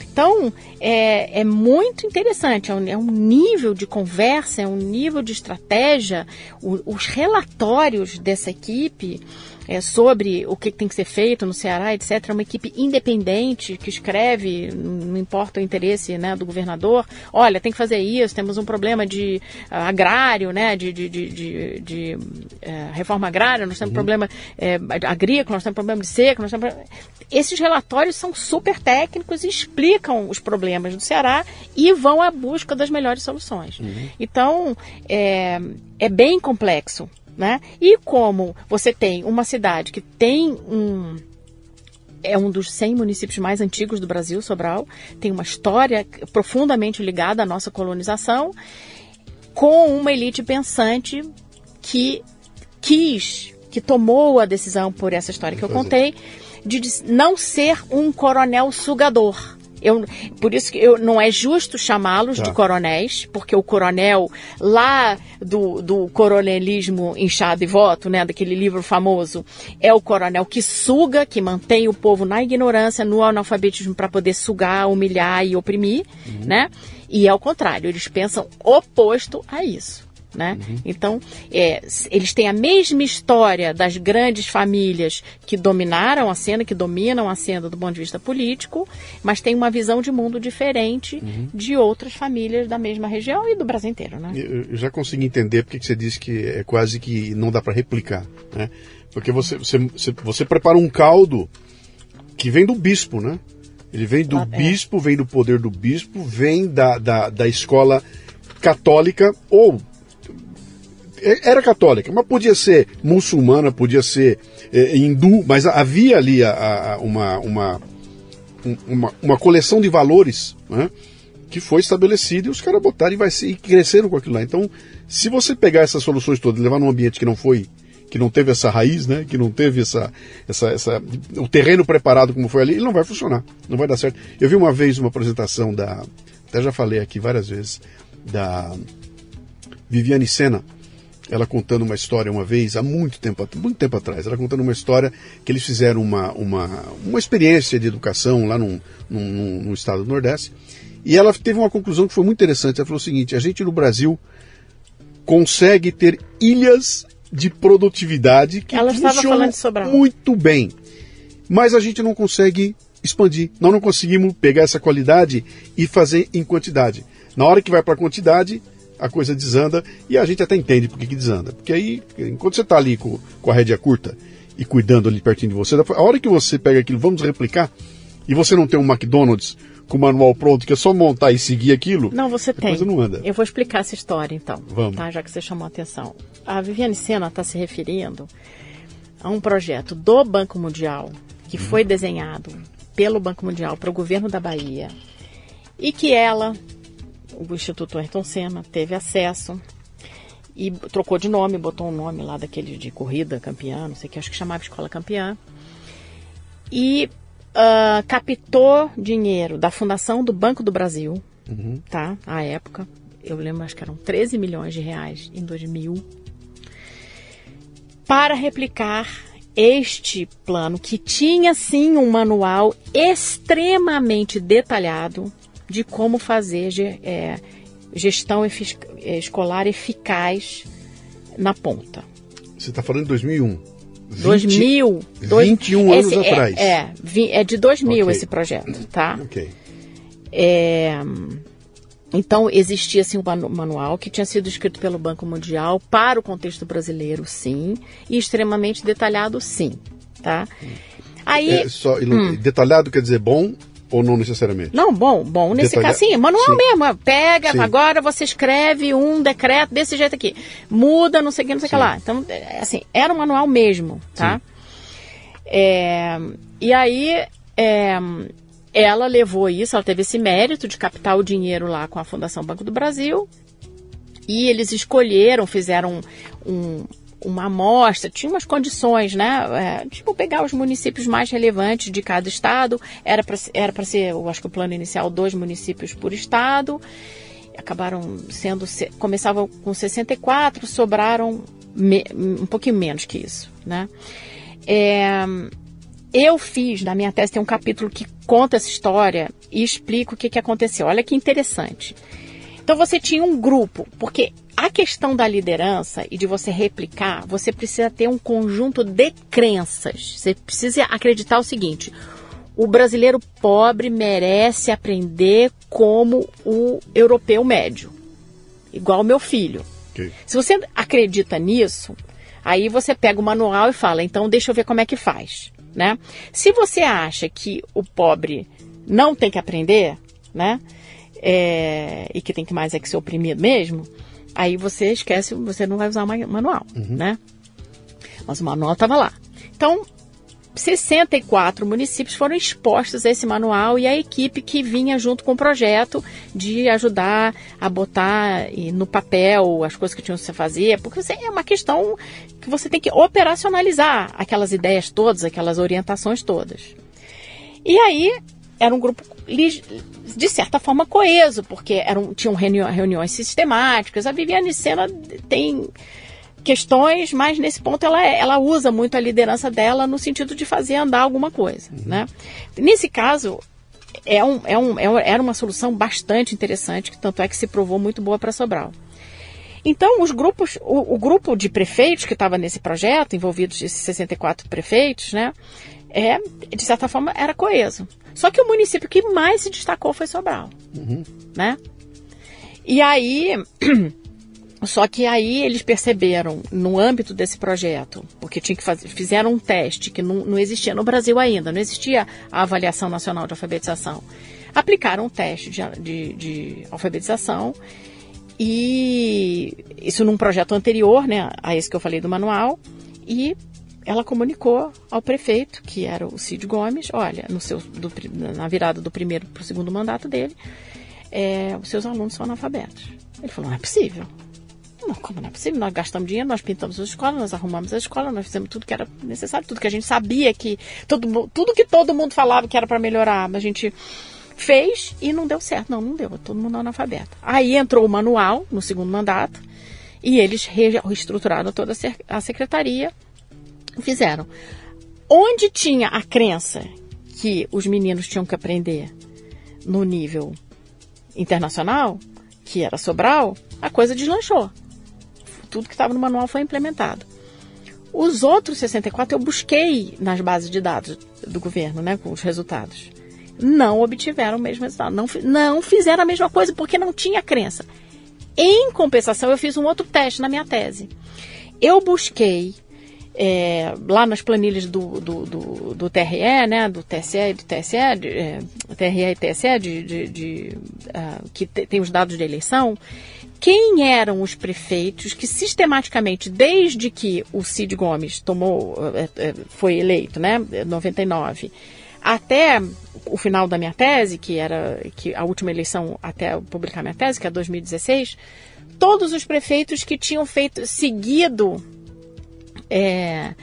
Então, é, é muito interessante, é um, é um, nível de conversa, é um nível de estratégia. O, os relatórios dessa equipe é, sobre o que tem que ser feito no Ceará, etc. É uma equipe independente que escreve, não importa o interesse né, do governador, olha, tem que fazer isso, temos um problema de uh, agrário, né, de, de, de, de, de uh, reforma agrária, nós temos uhum. problema uh, agrícola, nós temos problema de seca, nós temos... Esses relatórios são super técnicos e explicam os problemas do Ceará e vão à busca das melhores soluções. Uhum. Então, é, é bem complexo. Né? E como você tem uma cidade que tem um é um dos 100 municípios mais antigos do Brasil, Sobral, tem uma história profundamente ligada à nossa colonização, com uma elite pensante que quis, que tomou a decisão por essa história que eu contei, de não ser um coronel sugador. Eu, por isso que eu, não é justo chamá-los tá. de coronéis, porque o coronel lá do, do coronelismo inchado e voto, né, daquele livro famoso, é o coronel que suga, que mantém o povo na ignorância, no analfabetismo para poder sugar, humilhar e oprimir, uhum. né? E é o contrário, eles pensam oposto a isso. Né? Uhum. Então, é, eles têm a mesma história das grandes famílias que dominaram a cena, que dominam a cena do ponto de vista político, mas têm uma visão de mundo diferente uhum. de outras famílias da mesma região e do Brasil inteiro. Né? Eu já consegui entender porque você disse que é quase que não dá para replicar. Né? Porque você, você, você, prepara um caldo que vem do bispo, né? Ele vem do ah, é. bispo, vem do poder do bispo, vem da, da, da escola católica ou é, era católica, mas podia ser muçulmana, podia ser é, hindu, mas havia ali a, a, uma, uma, uma, uma, coleção de valores né, que foi estabelecida e os caras botaram e, vai ser, e cresceram com aquilo lá. Então, se você pegar essas soluções todas e levar num ambiente que não foi que não teve essa raiz, né? Que não teve essa, essa, essa, o terreno preparado como foi ali, ele não vai funcionar, não vai dar certo. Eu vi uma vez uma apresentação da, até já falei aqui várias vezes, da Viviane Sena, ela contando uma história uma vez, há muito tempo, muito tempo atrás, ela contando uma história que eles fizeram uma, uma, uma experiência de educação lá num, num, num estado do Nordeste, e ela teve uma conclusão que foi muito interessante. Ela falou o seguinte: a gente no Brasil consegue ter ilhas de produtividade que ela funcionam muito bem, mas a gente não consegue expandir. Nós não conseguimos pegar essa qualidade e fazer em quantidade. Na hora que vai para a quantidade, a coisa desanda e a gente até entende por que, que desanda. Porque aí, enquanto você está ali com, com a rédea curta e cuidando ali pertinho de você, a hora que você pega aquilo, vamos replicar, e você não tem um McDonald's com o manual pronto, que é só montar e seguir aquilo. Não, você a tem. Coisa não anda. Eu vou explicar essa história então. Vamos. Tá, já que você chamou a atenção. A Viviane Sena está se referindo a um projeto do Banco Mundial que uhum. foi desenhado pelo Banco Mundial para o governo da Bahia e que ela o Instituto Ayrton Senna teve acesso e trocou de nome, botou um nome lá daquele de corrida campeã, não sei o que, acho que chamava Escola Campeã. E uh, captou dinheiro da Fundação do Banco do Brasil, uhum. tá? À época. Eu lembro, acho que eram 13 milhões de reais em 2000. Para replicar este plano, que tinha sim um manual extremamente detalhado de como fazer é, gestão é, escolar eficaz na ponta. Você está falando de 2001? 20, 2000. 21 anos esse, atrás. É, é, é de 2000 Ok. esse projeto, tá? Ok. É, então, existia assim, um manu- manual que tinha sido escrito pelo Banco Mundial para o contexto brasileiro, sim, e extremamente detalhado, sim. Tá? Aí. É, só, Hum. Detalhado quer dizer bom ou não necessariamente? Não, bom, bom. Nesse Detalha- caso, sim, manual Sim. mesmo. ó, Pega, Sim. agora você escreve um decreto desse jeito aqui. Muda, não sei o que, não sei o que lá. Então, é, assim, era um manual mesmo, tá? É, e aí, é, ela levou isso, ela teve esse mérito de captar o dinheiro lá com a Fundação Banco do Brasil. E eles escolheram, fizeram um- uma amostra, tinha umas condições, né? É, tipo, pegar os municípios mais relevantes de cada estado. Era para era ser, eu acho que o plano inicial, dois municípios por estado. Acabaram sendo. se- Começavam com 64, sobraram me- um pouquinho menos que isso, né? É, eu fiz, na minha tese, tem um capítulo que conta essa história e explica o que, que aconteceu. Olha que interessante. Então você tinha um grupo, porque a questão da liderança e de você replicar, você precisa ter um conjunto de crenças. Você precisa acreditar o seguinte: o brasileiro pobre merece aprender como o europeu médio, igual o meu filho. Ok. Se você acredita nisso, aí você pega o manual e fala, então deixa eu ver como é que faz, né? Se você acha que o pobre não tem que aprender, né? É, e que tem que mais é que ser oprimido mesmo, aí você esquece, você não vai usar o ma- manual, né? Mas o manual estava lá. Então, 64 municípios foram expostos a esse manual e a equipe que vinha junto com o projeto de ajudar a botar e, no papel as coisas que tinham que se fazer, porque é uma questão que você tem que operacionalizar aquelas ideias todas, aquelas orientações todas. E aí era um grupo de certa forma coeso, porque eram, tinham reuni- reuniões sistemáticas. A Viviane Sena tem questões, mas nesse ponto ela, é- ela usa muito a liderança dela no sentido de fazer andar alguma coisa. Né? Nesse caso, é um, é um, é era uma solução bastante interessante, que tanto é que se provou muito boa para Sobral. Então, os grupos, o, o grupo de prefeitos que estava nesse projeto, envolvidos esses 64 prefeitos, né, é, de certa forma, era coeso. Só que o município que mais se destacou foi Sobral. Né? E aí, <clears throat> só que aí eles perceberam, no âmbito desse projeto, porque tinha que fazer, fizeram um teste que não, não existia no Brasil ainda, não existia a avaliação nacional de alfabetização. Aplicaram um teste de, de, de alfabetização e isso num projeto anterior, né, a esse que eu falei do manual, e ela comunicou ao prefeito, que era o Cid Gomes, olha, no seu, do, na virada do primeiro para o segundo mandato dele, é, os seus alunos são analfabetos. Ele falou, não é possível. Não, como não é possível? Nós gastamos dinheiro, nós pintamos as escolas, nós arrumamos a escola, nós fizemos tudo que era necessário, tudo que a gente sabia que. Todo, mu- tudo que todo mundo falava que era para melhorar, mas a gente fez e não deu certo. Não, não deu, todo mundo analfabeto. Aí entrou o manual no segundo mandato e eles re- reestruturaram toda a sec- a secretaria fizeram. Onde tinha a crença que os meninos tinham que aprender no nível internacional, que era Sobral, a coisa deslanchou. Tudo que estava no manual foi implementado. Os outros 64 eu busquei nas bases de dados do governo, né, com os resultados. Não obtiveram o mesmo resultado. Não, não fizeram a mesma coisa porque não tinha crença. Em compensação, eu fiz um outro teste na minha tese. Eu busquei é, lá nas planilhas do, do, do, do TRE, né, do TSE e do TSE, de, é, TRE e TSE, de, de, de, ah, que te- tem os dados de eleição, quem eram os prefeitos que sistematicamente, desde que o Cid Gomes tomou, eh, eh, foi eleito, né, 99, até o final da minha tese, que era que a última eleição até eu publicar minha tese, que é 2016, todos os prefeitos que tinham feito seguido é,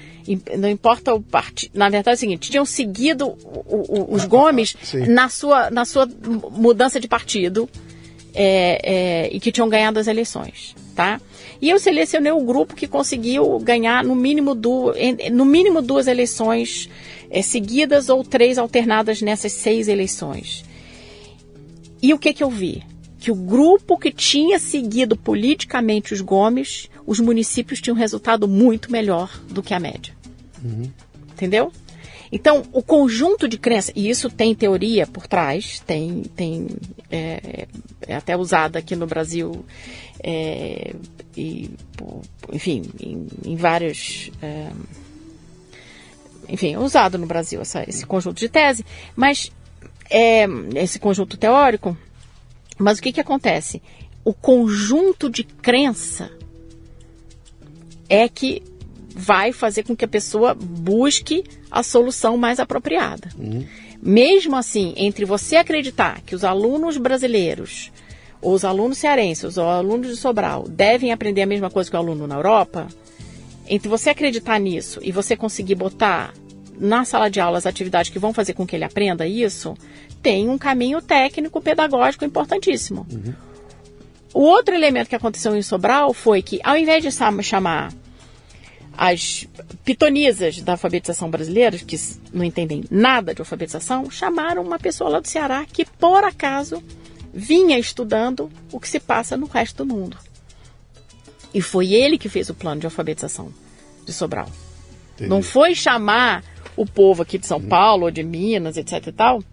não importa o partido. Na verdade é o seguinte, tinham seguido o- o- os Gomes <laughs> Sim. na sua, na sua mudança de partido é, é, e que tinham ganhado as eleições, tá? E eu selecionei o grupo que conseguiu ganhar no mínimo, du, no mínimo duas eleições é, seguidas ou três alternadas nessas seis eleições. E o que que eu vi? Que o grupo que tinha seguido politicamente os Gomes, os municípios tinham resultado muito melhor do que a média. Uhum. Entendeu? Então, o conjunto de crenças, e isso tem teoria por trás, tem, tem é, é até usada aqui no Brasil, é, e, enfim, em, em vários. É, enfim, usado no Brasil essa, esse conjunto de tese, mas é, esse conjunto teórico. Mas o que, que acontece? O conjunto de crença é que vai fazer com que a pessoa busque a solução mais apropriada. Uhum. Mesmo assim, entre você acreditar que os alunos brasileiros, ou os alunos cearenses, ou os alunos de Sobral devem aprender a mesma coisa que o aluno na Europa, entre você acreditar nisso e você conseguir botar na sala de aula as atividades que vão fazer com que ele aprenda isso, tem um caminho técnico pedagógico importantíssimo. Uhum. O outro elemento que aconteceu em Sobral foi que, ao invés de chamar as pitonisas da alfabetização brasileira, que não entendem nada de alfabetização, chamaram uma pessoa lá do Ceará que, por acaso, vinha estudando o que se passa no resto do mundo. E foi ele que fez o plano de alfabetização de Sobral. Entendi. Não foi chamar o povo aqui de São Paulo ou de Minas, etc e tal,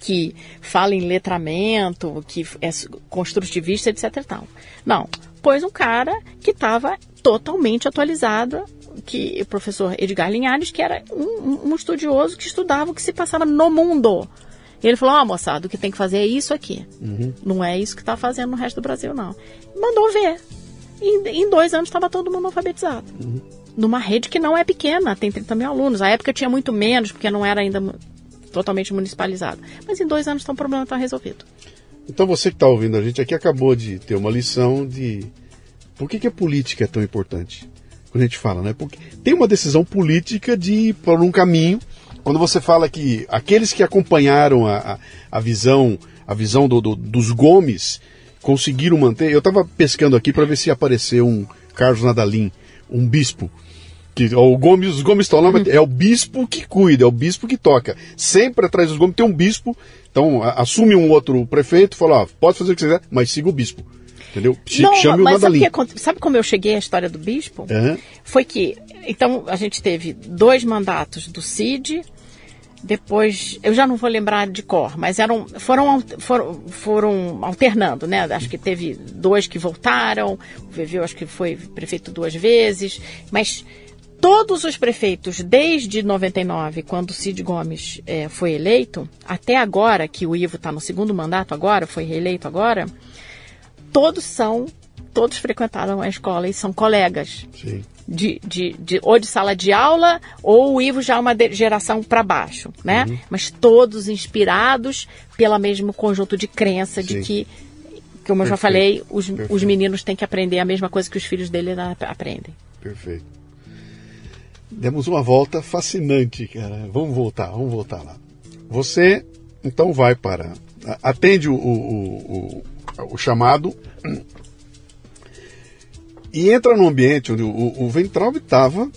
que fala em letramento, que é construtivista, etc tal. Não, pôs um cara que estava totalmente atualizado, que o professor Edgar Linhares, que era um, um, estudioso que estudava o que se passava no mundo. E ele falou, ó, oh, moçada, o que tem que fazer é isso aqui. Uhum. Não é isso que está fazendo no resto do Brasil, não. Mandou ver. Em, em dois anos estava todo mundo alfabetizado. Uhum. Numa rede que não é pequena, tem 30 mil alunos. A época tinha muito menos, porque não era ainda totalmente municipalizado. Mas em dois anos então, o problema está resolvido. Então você que está ouvindo a gente aqui acabou de ter uma lição de por que, que a política é tão importante. Quando a gente fala, né? Porque tem uma decisão política de ir por um caminho. Quando você fala que aqueles que acompanharam a, a, a visão, a visão do, do, dos Gomes conseguiram manter. Eu estava pescando aqui para ver se apareceu um Carlos Nadalim, um bispo que o Gomes, os Gomes estão lá, mas é o bispo que cuida, é o bispo que toca. Sempre atrás dos Gomes tem um bispo, então assume um outro prefeito, fala, ó, pode fazer o que você quiser, mas siga o bispo. Entendeu? Não, Chame mas o sabe, que, sabe como eu cheguei à história do bispo? Uhum. Foi que, então, a gente teve dois mandatos do CID, depois, eu já não vou lembrar de cor, mas eram, foram, foram, foram alternando, né? Acho que teve dois que voltaram, o VV acho que foi prefeito duas vezes, mas todos os prefeitos, desde 99, quando Cid Gomes é, foi eleito, até agora, que o Ivo está no segundo mandato agora, foi reeleito agora, todos são, todos frequentaram a escola e são colegas. Sim. De, de, de, ou de sala de aula, ou o Ivo já é uma geração para baixo, né? Uhum. Mas todos inspirados pelo mesmo conjunto de crença Sim. de que, como eu já falei, os, os meninos têm que aprender a mesma coisa que os filhos dele aprendem. Perfeito. Demos uma volta fascinante, cara. Vamos voltar, vamos voltar lá. Você então vai para. Atende o, o, o, o chamado e entra no ambiente onde o, o estava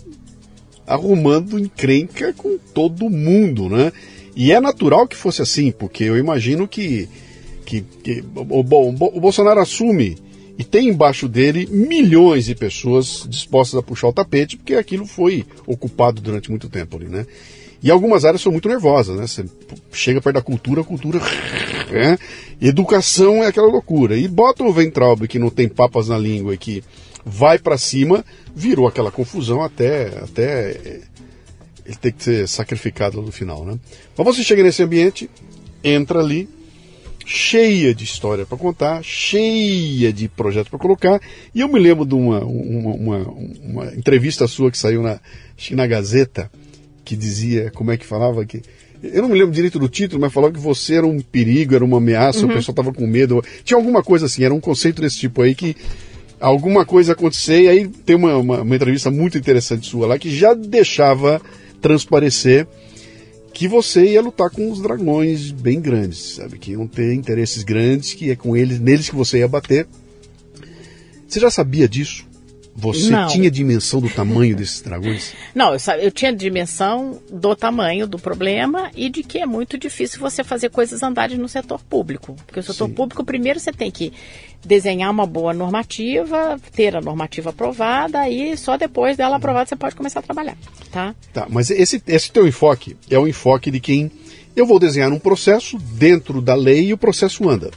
arrumando encrenca com todo mundo, né? E é natural que fosse assim, porque eu imagino que, que, que o, o, o Bolsonaro assume e tem embaixo dele milhões de pessoas dispostas a puxar o tapete, porque aquilo foi ocupado durante muito tempo ali, né? E algumas áreas são muito nervosas, né? Você chega perto da cultura, a cultura. Né? Educação é aquela loucura. E bota o Ventralbe que não tem papas na língua e que vai para cima, virou aquela confusão até, até ele ter que ser sacrificado no final, né? Mas você chega nesse ambiente, entra ali, cheia de história para contar, cheia de projetos para colocar. E eu me lembro de uma, uma, uma, uma, entrevista sua que saiu na, na Gazeta, que dizia, como é que falava que. Eu não me lembro direito do título, mas falava que você era um perigo, era uma ameaça, uhum. o pessoal estava com medo. Tinha alguma coisa assim, era um conceito desse tipo aí que alguma coisa acontecer, e aí tem uma, uma, uma entrevista muito interessante sua lá que já deixava transparecer que você ia lutar com os dragões bem grandes, sabe? Que iam ter interesses grandes, que é com eles, neles que você ia bater. Você já sabia disso? Você Não. tinha dimensão do tamanho desses dragões? Não, eu, eu tinha dimensão do tamanho do problema e de que é muito difícil você fazer coisas andarem no setor público. Porque o setor Sim. público, primeiro você tem que desenhar uma boa normativa, ter a normativa aprovada e só depois dela aprovada você pode começar a trabalhar, tá? Tá, mas esse, esse teu enfoque é o enfoque de quem eu vou desenhar um processo dentro da lei e o processo anda.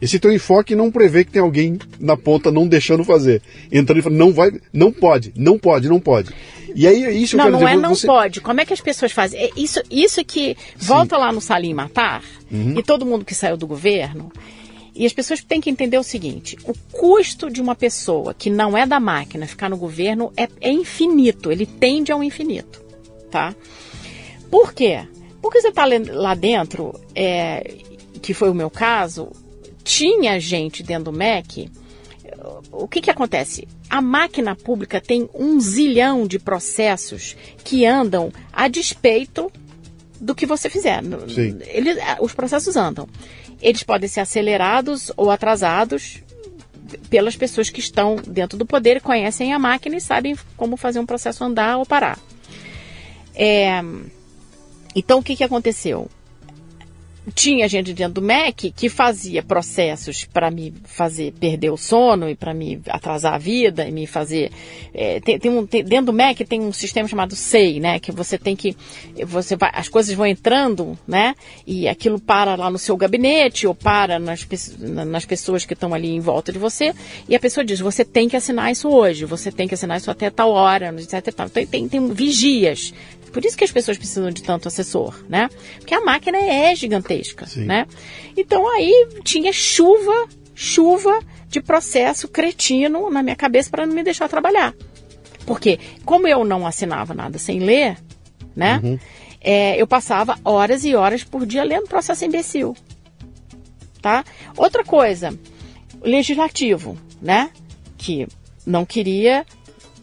Esse teu enfoque não prevê que tem alguém na ponta não deixando fazer. Entrando e falando, não vai, não pode, não pode, não pode. E aí, isso eu Não, quero não dizer, é não você- pode. Como é que as pessoas fazem? É isso, isso que volta lá no Salim Matar Uhum. e todo mundo que saiu do governo. E as pessoas têm que entender o seguinte: o custo de uma pessoa que não é da máquina ficar no governo é, é infinito, ele tende ao infinito, tá? Por quê? Porque você está lá dentro, é, que foi o meu caso, tinha gente dentro do MEC o que, que acontece? A máquina pública tem um zilhão de processos que andam a despeito do que você fizer. Sim. Os processos andam. Eles podem ser acelerados ou atrasados pelas pessoas que estão dentro do poder, conhecem a máquina e sabem como fazer um processo andar ou parar. É, então, o que, que aconteceu? Tinha gente dentro do MEC que fazia processos para me fazer perder o sono e para me atrasar a vida e me fazer é, tem, tem um, tem- dentro do MEC tem um sistema chamado SEI, né, que você tem que você vai, as coisas vão entrando, né, e aquilo para lá no seu gabinete ou para nas, nas pessoas que estão ali em volta de você. E a pessoa diz você tem que assinar isso hoje, você tem que assinar isso até tal hora, etc. Então tem, tem vigias por isso que as pessoas precisam de tanto assessor, né? Porque a máquina é gigantesca, Sim. né? Então aí tinha chuva, chuva de processo cretino na minha cabeça para não me deixar trabalhar. Porque como eu não assinava nada sem ler, né? é, eu passava horas e horas por dia lendo processo imbecil, tá? Outra coisa, legislativo, né? Que não queria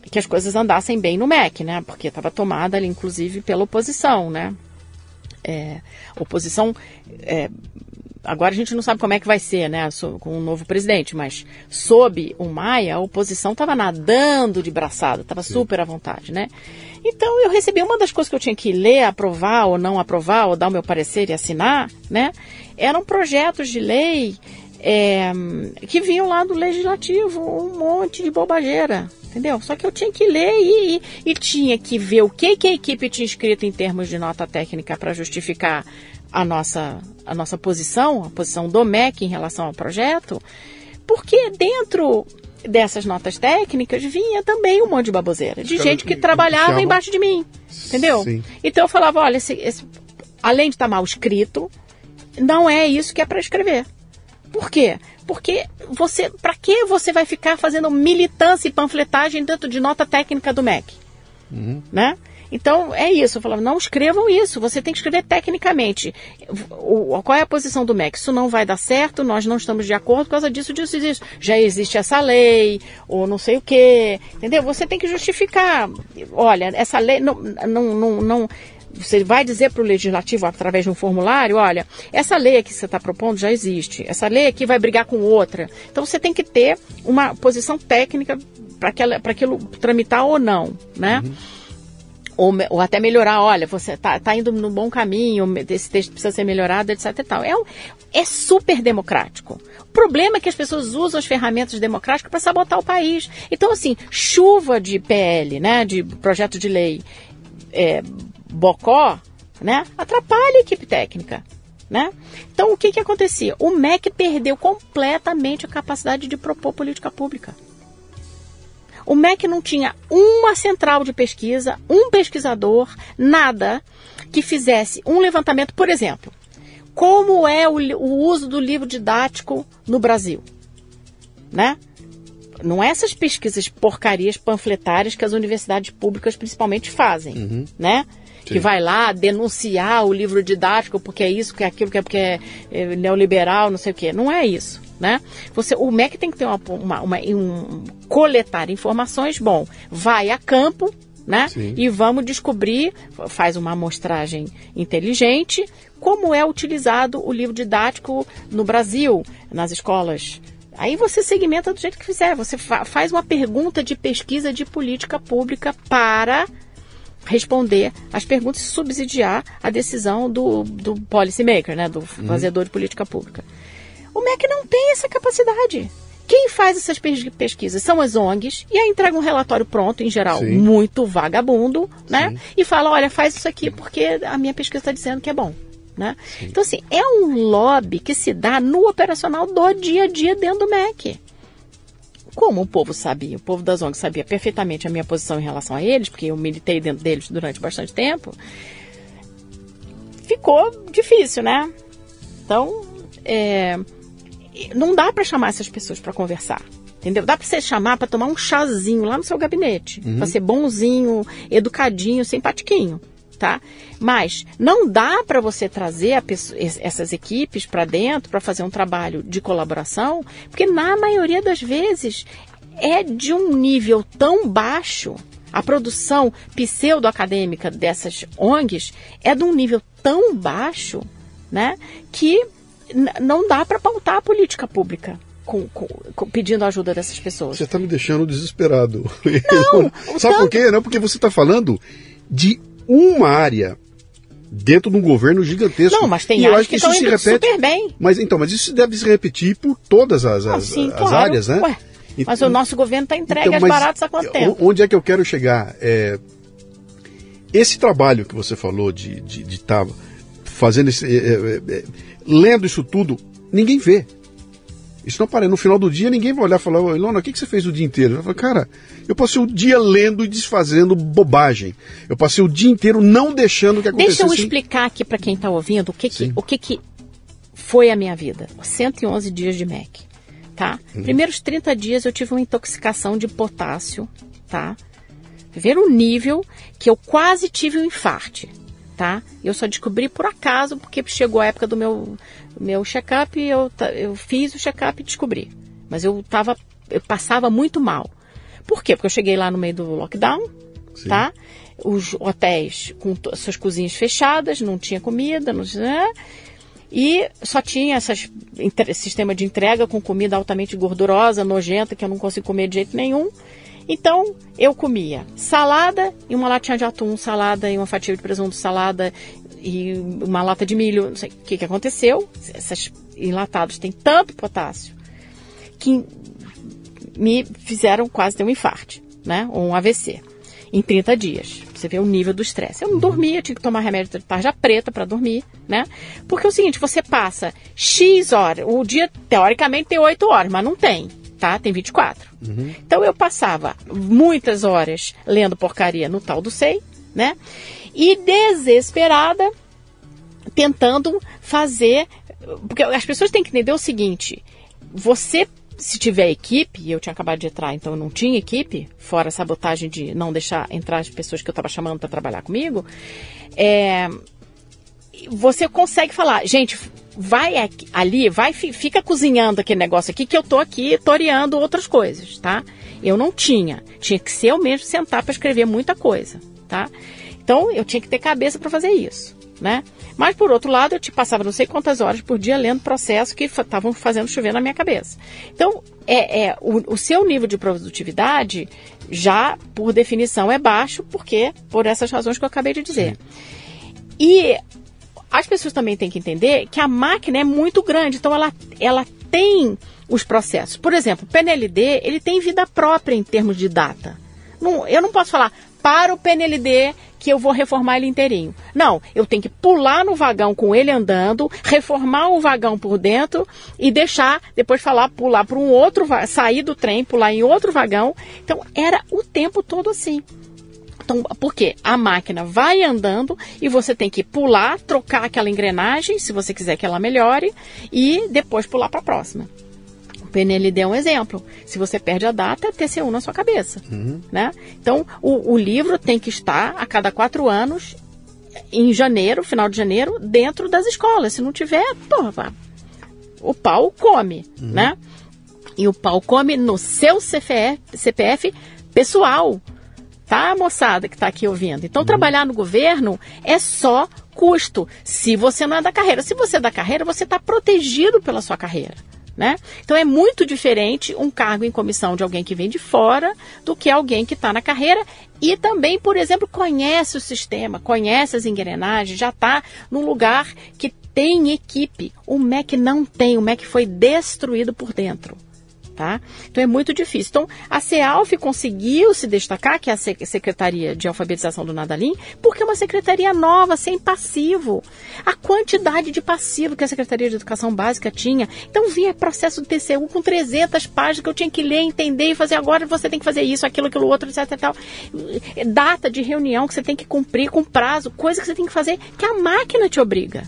que as coisas andassem bem no MEC, né? Porque estava tomada ali, inclusive, pela oposição, né? É, oposição. é, agora a gente não sabe como é que vai ser, né? Com o novo presidente, mas sob o Maia, a oposição estava nadando de braçada, estava super à vontade, né? Então eu recebi uma das coisas que eu tinha que ler, aprovar ou não aprovar, ou dar o meu parecer e assinar, né? Eram projetos de lei é, que vinham lá do legislativo, um monte de bobageira, entendeu? Só que eu tinha que ler e, e- e tinha que ver o que, que a equipe tinha escrito em termos de nota técnica para justificar a nossa, a nossa posição, a posição do MEC em relação ao projeto, porque dentro dessas notas técnicas vinha também um monte de baboseira, de gente que trabalhava enfiavam- embaixo de mim, entendeu? Sim. Então eu falava, olha, esse- esse- além de estar mal escrito, não é isso que é para escrever. Por quê? Porque você, para que você vai ficar fazendo militância e panfletagem dentro de nota técnica do MEC? Né? Então é isso. Eu falava, não escrevam isso. Você tem que escrever tecnicamente. O- qual é a posição do MEC? Isso não vai dar certo. Nós não estamos de acordo por causa disso, disso, e disso. Já existe essa lei ou não sei o quê. Entendeu? Você tem que justificar. Olha, essa lei não, não, não, não você vai dizer para o legislativo através de um formulário, olha, essa lei aqui que você está propondo já existe, essa lei aqui vai brigar com outra. Então você tem que ter uma posição técnica para aquilo tramitar ou não, né? Ou, me- ou até melhorar, olha, você está tá indo no bom caminho, esse texto precisa ser melhorado, etc. E tal. É, um- é super democrático. O problema é que as pessoas usam as ferramentas democráticas para sabotar o país. Então, assim, chuva de PL, né, de projeto de lei, é, bocó, né, atrapalha a equipe técnica. Né? Então, o que, que acontecia? O MEC perdeu completamente a capacidade de propor política pública. O MEC não tinha uma central de pesquisa, um pesquisador, nada que fizesse um levantamento, por exemplo, como é o, o uso do livro didático no Brasil, né? Não é essas pesquisas porcarias panfletárias que as universidades públicas principalmente fazem, né? Que vai lá denunciar o livro didático porque é isso, que é aquilo, que é porque é, é neoliberal, não sei o quê. Não é isso, né? Você, o MEC tem que ter uma, uma, uma- um, coletar informações, bom, vai a campo, né? Sim. E vamos descobrir, faz uma amostragem inteligente, como é utilizado o livro didático no Brasil, nas escolas Aí você segmenta do jeito que fizer. Você fa faz uma pergunta de pesquisa de política pública para responder as perguntas e subsidiar a decisão do, do policymaker, né, do uhum. fazedor de política pública. O MEC não tem essa capacidade. Quem faz essas pesquisas são as ONGs e aí entrega um relatório pronto, em geral, Sim. muito vagabundo, né? Sim. E fala, olha, faz isso aqui porque a minha pesquisa está dizendo que é bom. Né? Então, assim, é um lobby que se dá no operacional do dia a dia dentro do MEC. Como o povo sabia, o povo das ONGs sabia perfeitamente a minha posição em relação a eles, porque eu militei dentro deles durante bastante tempo, ficou difícil, né? Então, é, não dá para chamar essas pessoas para conversar. Entendeu? Dá para você chamar para tomar um chazinho lá no seu gabinete, uhum. para ser bonzinho, educadinho, simpatiquinho, tá? Mas não dá para você trazer pessoa, essas equipes para dentro para fazer um trabalho de colaboração, porque na maioria das vezes é de um nível tão baixo a produção pseudo-acadêmica dessas ONGs é de um nível tão baixo, né, que não dá para pautar a política pública. Com, com, com, pedindo a ajuda dessas pessoas. Você está me deixando desesperado. Não, <laughs> Sabe por quê? Não, porque você está falando de uma área dentro de um governo gigantesco. Não, mas tem áreas que, que estão indo repete, super bem. Mas então, mas isso deve se repetir por todas as, as, ah, sim, as claro. áreas, né? Ué, mas então, o nosso governo está entregue então, às baratas há quanto tempo? Onde é que eu quero chegar? É, esse trabalho que você falou de estar de, de tá fazendo esse, é, é, é lendo isso tudo, ninguém vê. Isso não aparece. No final do dia, ninguém vai olhar e falar, Ilona, o que, que você fez o dia inteiro? Eu falo, cara, eu passei o dia lendo e desfazendo bobagem. Eu passei o dia inteiro não deixando que acontecesse. Deixa eu explicar aqui para quem está ouvindo o que que, o que que foi a minha vida. 111 dias de MEC, tá? Uhum. Primeiros 30 dias eu tive uma intoxicação de potássio, tá? Ver o nível que eu quase tive um infarte tá? Eu só descobri por acaso, porque chegou a época do meu, meu check-up e eu, eu fiz o check-up e descobri. Mas eu tava, eu passava muito mal. Por quê? Porque eu cheguei lá no meio do lockdown, Sim. tá? Os hotéis com suas cozinhas fechadas, não tinha comida, não tinha... Né? E só tinha esse sistema de entrega com comida altamente gordurosa, nojenta, que eu não consigo comer de jeito nenhum. Então, eu comia salada e uma latinha de atum, salada e uma fatia de presunto, salada e uma lata de milho. Não sei o que, que aconteceu. Esses enlatados têm tanto potássio que me fizeram quase ter um infarto, né? Ou um AVC. Em 30 dias. Você vê o nível do estresse. Eu não dormia, tinha que tomar remédio de tarja preta para dormir, né? Porque é o seguinte, você passa X horas, o dia teoricamente tem 8 horas, mas não tem tá? Tem 24. Uhum. Então eu passava muitas horas lendo porcaria no tal do SEI, né? E desesperada tentando fazer. Porque as pessoas têm que entender o seguinte: você, se tiver equipe, eu tinha acabado de entrar, então eu não tinha equipe, fora a sabotagem de não deixar entrar as pessoas que eu estava chamando para trabalhar comigo, é, você consegue falar, gente, vai aqui, ali, vai, fica cozinhando aquele negócio aqui que eu tô aqui toreando outras coisas, tá? Eu não tinha. Tinha que ser eu mesmo sentar para escrever muita coisa, tá? Então eu tinha que ter cabeça para fazer isso, né? Mas por outro lado, eu te passava não sei quantas horas por dia lendo processos que estavam fazendo chover na minha cabeça. Então, é, é o, o seu nível de produtividade já, por definição, é baixo, porque por essas razões que eu acabei de dizer. Sim. E as pessoas também têm que entender que a máquina é muito grande, então ela, ela tem os processos. Por exemplo, o PNLD ele tem vida própria em termos de data. Não, eu não posso falar para o PNLD que eu vou reformar ele inteirinho. Não, eu tenho que pular no vagão com ele andando, reformar o vagão por dentro e deixar, depois falar, pular para um outro, sair do trem, pular em outro vagão. Então era o tempo todo assim. Então, porque a máquina vai andando e você tem que pular, trocar aquela engrenagem, se você quiser que ela melhore, e depois pular para a próxima. O PNLD é um exemplo. Se você perde a data, é TCU na sua cabeça. Uhum. Né? Então, o, o livro tem que estar a cada quatro anos, em janeiro, final de janeiro, dentro das escolas. Se não tiver, porra, o pau come, uhum. né? E o pau come no seu CFF, CPF pessoal tá, moçada que está aqui ouvindo? Então, trabalhar no governo é só custo, se você não é da carreira. Se você é da carreira, você está protegido pela sua carreira. Né? Então é muito diferente um cargo em comissão de alguém que vem de fora do que alguém que está na carreira e também, por exemplo, conhece o sistema, conhece as engrenagens, já está num lugar que tem equipe. O MEC não tem, o MEC foi destruído por dentro tá? Então é muito difícil. Então a CEALF conseguiu se destacar, que é a Secretaria de Alfabetização do Nadalim, porque é uma secretaria nova, sem passivo. A quantidade de passivo que a Secretaria de Educação Básica tinha. Então vinha processo do TCU com 300 páginas que eu tinha que ler, entender e fazer agora você tem que fazer isso, aquilo, aquilo outro, etc. Tal. Data de reunião que você tem que cumprir com prazo, coisa que você tem que fazer que a máquina te obriga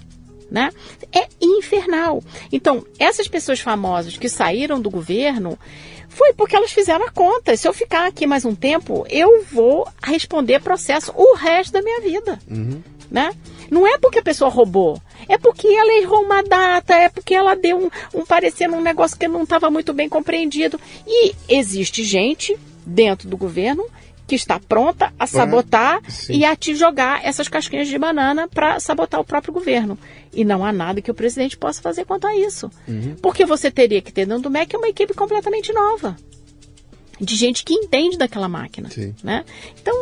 né? É infernal. Então, essas pessoas famosas que saíram do governo foi porque elas fizeram a conta. Se eu ficar aqui mais um tempo, eu vou responder processo o resto da minha vida. Uhum. Né? Não é porque a pessoa roubou, é porque ela errou uma data, é porque ela deu um, um parecer num negócio que não estava muito bem compreendido. E existe gente dentro do governo que está pronta a sabotar e a te jogar essas casquinhas de banana para sabotar o próprio governo. E não há nada que o presidente possa fazer quanto a isso. Uhum. Porque você teria que ter dentro do MEC uma equipe completamente nova. De gente que entende daquela máquina. Né? Então,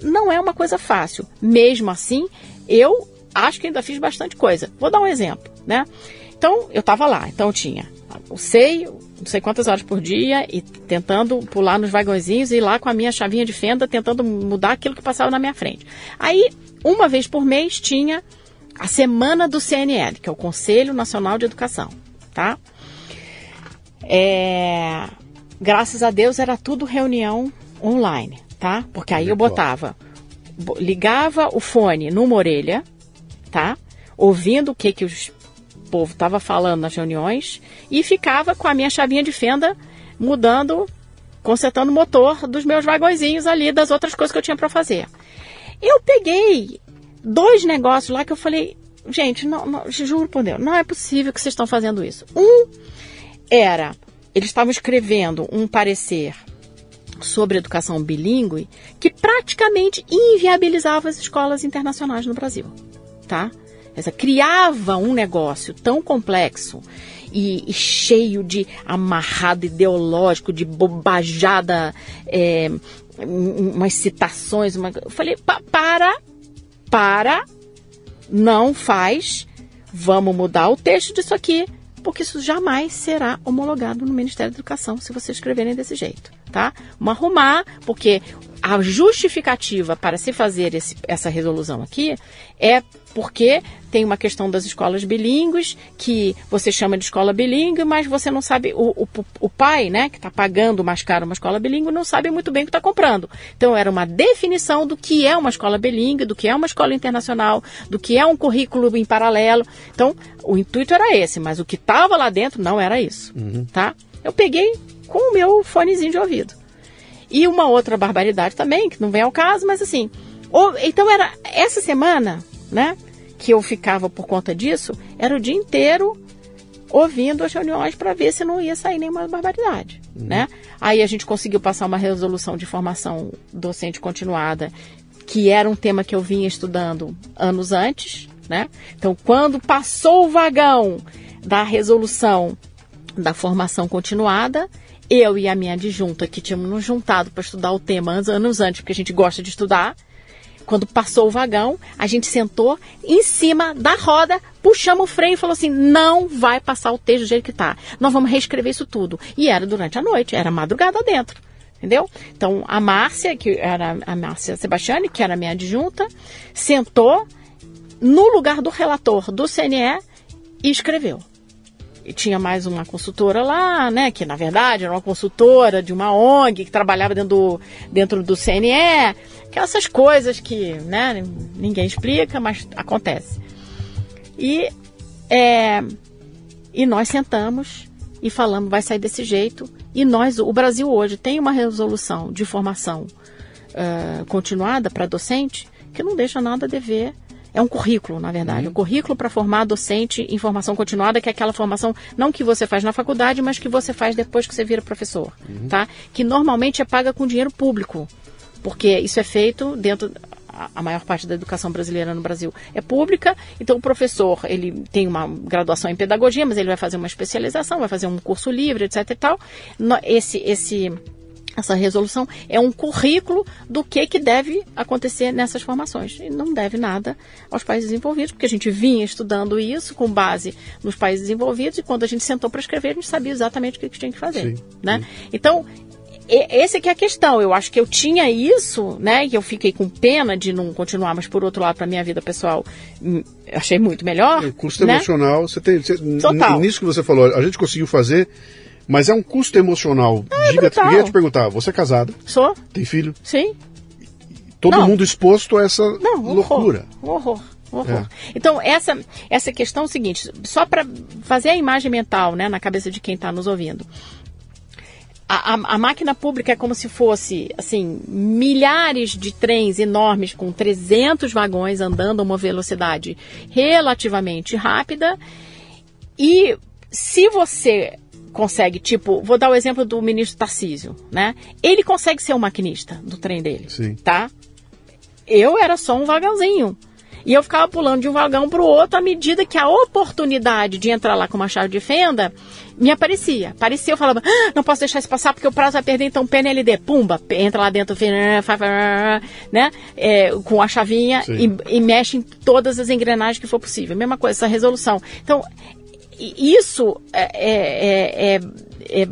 não é uma coisa fácil. Mesmo assim, eu acho que ainda fiz bastante coisa. Vou dar um exemplo. Né? Então, eu estava lá. Então, tinha o SEI, não sei quantas horas por dia e tentando pular nos vagõezinhos e ir lá com a minha chavinha de fenda tentando mudar aquilo que passava na minha frente. Aí, uma vez por mês tinha a semana do CNL, que é o Conselho Nacional de Educação, tá? É, graças a Deus era tudo reunião online, tá? Porque aí eu botava, ligava o fone numa orelha, tá? Ouvindo o que que os povo estava falando nas reuniões e ficava com a minha chavinha de fenda mudando, consertando o motor dos meus vagõezinhos ali, das outras coisas que eu tinha para fazer. Eu peguei dois negócios lá que eu falei, gente, não, não, juro por Deus, não é possível que vocês estão fazendo isso. Um era, eles estavam escrevendo um parecer sobre educação bilíngue que praticamente inviabilizava as escolas internacionais no Brasil, tá? Essa criava um negócio tão complexo e, e cheio de amarrado ideológico, de bobajada, é, umas citações. Uma... Eu falei, para, para, não faz, vamos mudar o texto disso aqui, porque isso jamais será homologado no Ministério da Educação se vocês escreverem desse jeito, tá? Vamos arrumar, porque a justificativa para se fazer esse, essa resolução aqui é porque tem uma questão das escolas bilíngues, que você chama de escola bilíngue, mas você não sabe, o, o, o pai, né, que está pagando mais caro uma escola bilíngue, não sabe muito bem o que está comprando. Então, era uma definição do que é uma escola bilíngue, do que é uma escola internacional, do que é um currículo em paralelo. Então, o intuito era esse, mas o que estava lá dentro não era isso, uhum. tá? Eu peguei com o meu fonezinho de ouvido. E uma outra barbaridade também, que não vem ao caso, mas assim. Ou, então era essa semana, né? Que eu ficava por conta disso, era o dia inteiro ouvindo as reuniões para ver se não ia sair nenhuma barbaridade, uhum. né? Aí a gente conseguiu passar uma resolução de formação docente continuada, que era um tema que eu vinha estudando anos antes, né? Então, quando passou o vagão da resolução da formação continuada, eu e a minha adjunta, que tínhamos nos juntado para estudar o tema anos antes, porque a gente gosta de estudar, quando passou o vagão, a gente sentou em cima da roda, puxamos o freio e falou assim: não vai passar o texto do jeito que está. Nós vamos reescrever isso tudo. E era durante a noite, era madrugada dentro. Entendeu? Então a Márcia, que era a Márcia Sebastiani, que era minha adjunta, sentou no lugar do relator do CNE e escreveu e tinha mais uma consultora lá, né, que na verdade era uma consultora de uma ONG que trabalhava dentro do, dentro do CNE, que é essas coisas que né, ninguém explica, mas acontece. E, é, e nós sentamos e falamos, vai sair desse jeito. E nós, o Brasil hoje tem uma resolução de formação uh, continuada para docente que não deixa nada a dever é um currículo, na verdade. Uhum. Um currículo para formar docente em formação continuada, que é aquela formação não que você faz na faculdade, mas que você faz depois que você vira professor, uhum. tá? Que normalmente é paga com dinheiro público, porque isso é feito dentro a, maior parte da educação brasileira no Brasil é pública, então o professor ele tem uma graduação em pedagogia, mas ele vai fazer uma especialização, vai fazer um curso livre, etc. E tal. Esse, esse essa resolução é um currículo do que, que deve acontecer nessas formações. E não deve nada aos países desenvolvidos, porque a gente vinha estudando isso com base nos países desenvolvidos e quando a gente sentou para escrever, a gente sabia exatamente o que, que tinha que fazer. Sim, né? Sim. Então, essa é que é a questão. Eu acho que eu tinha isso, né? E eu fiquei com pena de não continuar, mas por outro lado, para minha vida pessoal, hum, achei muito melhor. O custo né? emocional, você tem. Você, Total. Nisso que você falou, a gente conseguiu fazer mas é um custo emocional é, gigante. Eu ia te perguntar, você é casada? Sou. Tem filho? Sim. Todo Não. mundo exposto a essa Não, loucura. Horror. horror. É. Então, essa, essa questão é o seguinte, só para fazer a imagem mental né, na cabeça de quem está nos ouvindo. A, a, a, máquina pública é como se fosse, assim, milhares de trens enormes com 300 vagões andando a uma velocidade relativamente rápida. E se você consegue, tipo, vou dar o exemplo do ministro Tarcísio, né? Ele consegue ser o maquinista do trem dele, Sim. tá? Eu era só um vagãozinho. E eu ficava pulando de um vagão para o outro à medida que a oportunidade de entrar lá com uma chave de fenda me aparecia. Aparecia, eu falava, ah, não posso deixar isso passar porque o prazo vai perder, então PNLD, pumba, entra lá dentro, né? É, com a chavinha e, e, mexe em todas as engrenagens que for possível. Mesma coisa, essa resolução. Então, isso é, é, é, é,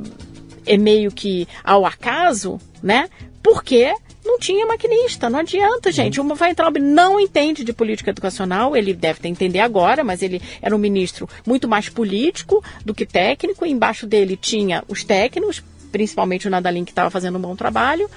é meio que ao acaso, né? Porque não tinha maquinista, não adianta, gente. Uma vai entrar, não entende de política educacional, ele deve entender agora, mas ele era um ministro muito mais político do que técnico. E embaixo dele tinha os técnicos, principalmente o Nadalim, que estava fazendo um bom trabalho.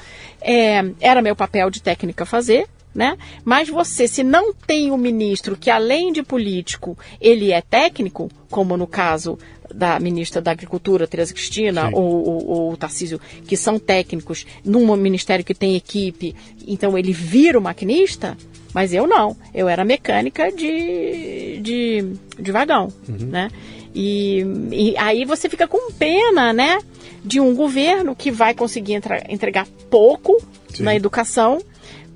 É, era meu papel de técnica fazer, né? Mas você, se não tem um ministro que, além de político, ele é técnico, como no caso da ministra da Agricultura, Tereza Cristina, ou, ou, Tarcísio, que são técnicos num ministério que tem equipe, então ele vira o maquinista, mas eu não. Eu era mecânica de, de, de vagão, uhum. né? E, e, aí você fica com pena, né? De um governo que vai conseguir entra, entregar pouco Sim. na educação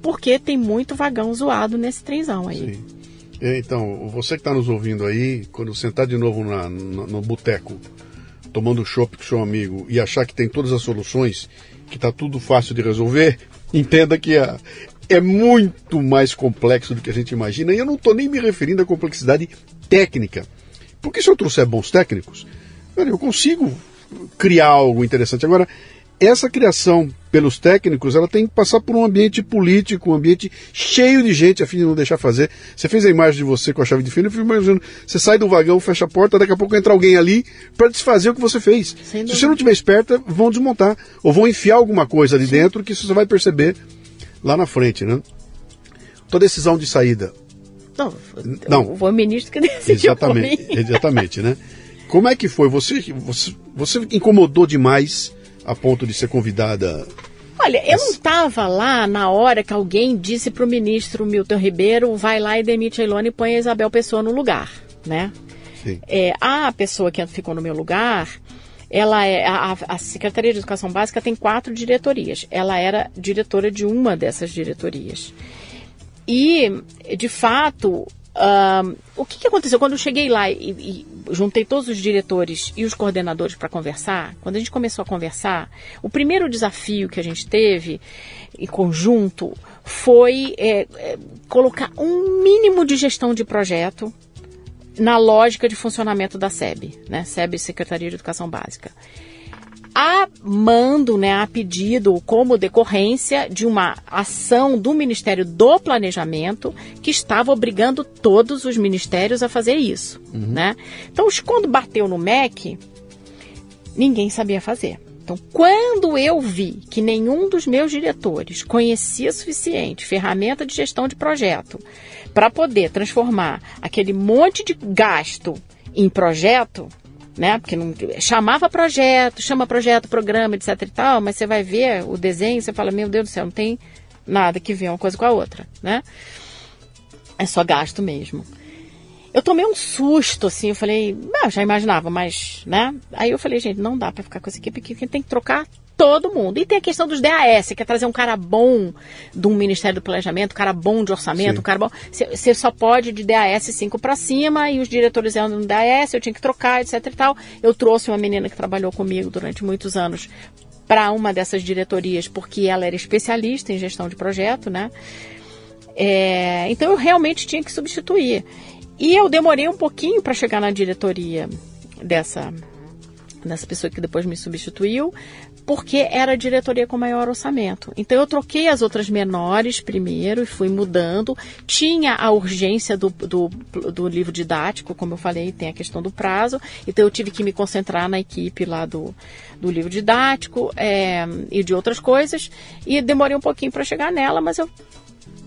porque tem muito vagão zoado nesse trenzão aí. Sim. Então, você que está nos ouvindo aí, quando sentar de novo na, no, no boteco, tomando chopp com seu amigo e achar que tem todas as soluções, que está tudo fácil de resolver, <laughs> entenda que é, é muito mais complexo do que a gente imagina. E eu não estou nem me referindo à complexidade técnica. Porque se eu trouxer bons técnicos, eu consigo criar algo interessante. Agora, essa criação pelos técnicos, ela tem que passar por um ambiente político, um ambiente cheio de gente a fim de não deixar fazer. Você fez a imagem de você com a chave de fenda, eu fui imaginando, você sai do vagão, fecha a porta, daqui a pouco entra alguém ali para desfazer o que você fez. Se você não estiver esperta, vão desmontar. Ou vão enfiar alguma coisa ali Sim. dentro que você vai perceber lá na frente, né? Tua decisão de saída. Não, não. o ministro que decidiu Exatamente, exatamente, né? Como é que foi? Você, você, você incomodou demais a ponto de ser convidada? Olha, eu não estava lá na hora que alguém disse para o ministro Milton Ribeiro, vai lá e demite a Ilona e põe a Isabel Pessoa no lugar, né? Sim. É, a pessoa que ficou no meu lugar, ela é a, a, Secretaria de Educação Básica tem quatro diretorias. Ela era diretora de uma dessas diretorias. E, de fato, o que, que, aconteceu? Quando eu cheguei lá e, e juntei todos os diretores e os coordenadores para conversar, quando a gente começou a conversar, o primeiro desafio que a gente teve em conjunto foi é, é, colocar um mínimo de gestão de projeto na lógica de funcionamento da SEB, né? SEB, Secretaria de Educação Básica a mando, né, a pedido como decorrência de uma ação do Ministério do Planejamento que estava obrigando todos os ministérios a fazer isso, uhum. né? Então, quando bateu no MEC, ninguém sabia fazer. Então, quando eu vi que nenhum dos meus diretores conhecia suficiente ferramenta de gestão de projeto para poder transformar aquele monte de gasto em projeto, né? Porque não chamava projeto, chama projeto, programa, etc e tal, mas você vai ver o desenho, você fala, meu Deus do céu, não tem nada que ver uma coisa com a outra, né? É só gasto mesmo. Eu tomei um susto, assim, eu falei, ah, já imaginava, mas, né? Aí eu falei, gente, não dá para ficar com equipe aqui, porque tem que trocar todo mundo. E tem a questão dos DAS, que é trazer um cara bom do Ministério do Planejamento, um cara bom de orçamento, Sim. um cara bom. Você só pode de DAS 5 para cima e os diretores andam no DAS, eu tinha que trocar, etc e tal. Eu trouxe uma menina que trabalhou comigo durante muitos anos para uma dessas diretorias, porque ela era especialista em gestão de projeto, né? É, então eu realmente tinha que substituir. E eu demorei um pouquinho para chegar na diretoria dessa, dessa pessoa que depois me substituiu, porque era a diretoria com maior orçamento. Então eu troquei as outras menores primeiro e fui mudando. Tinha a urgência do, do, do, livro didático, como eu falei, tem a questão do prazo. Então eu tive que me concentrar na equipe lá do, do livro didático é, e de outras coisas. E demorei um pouquinho para chegar nela, mas eu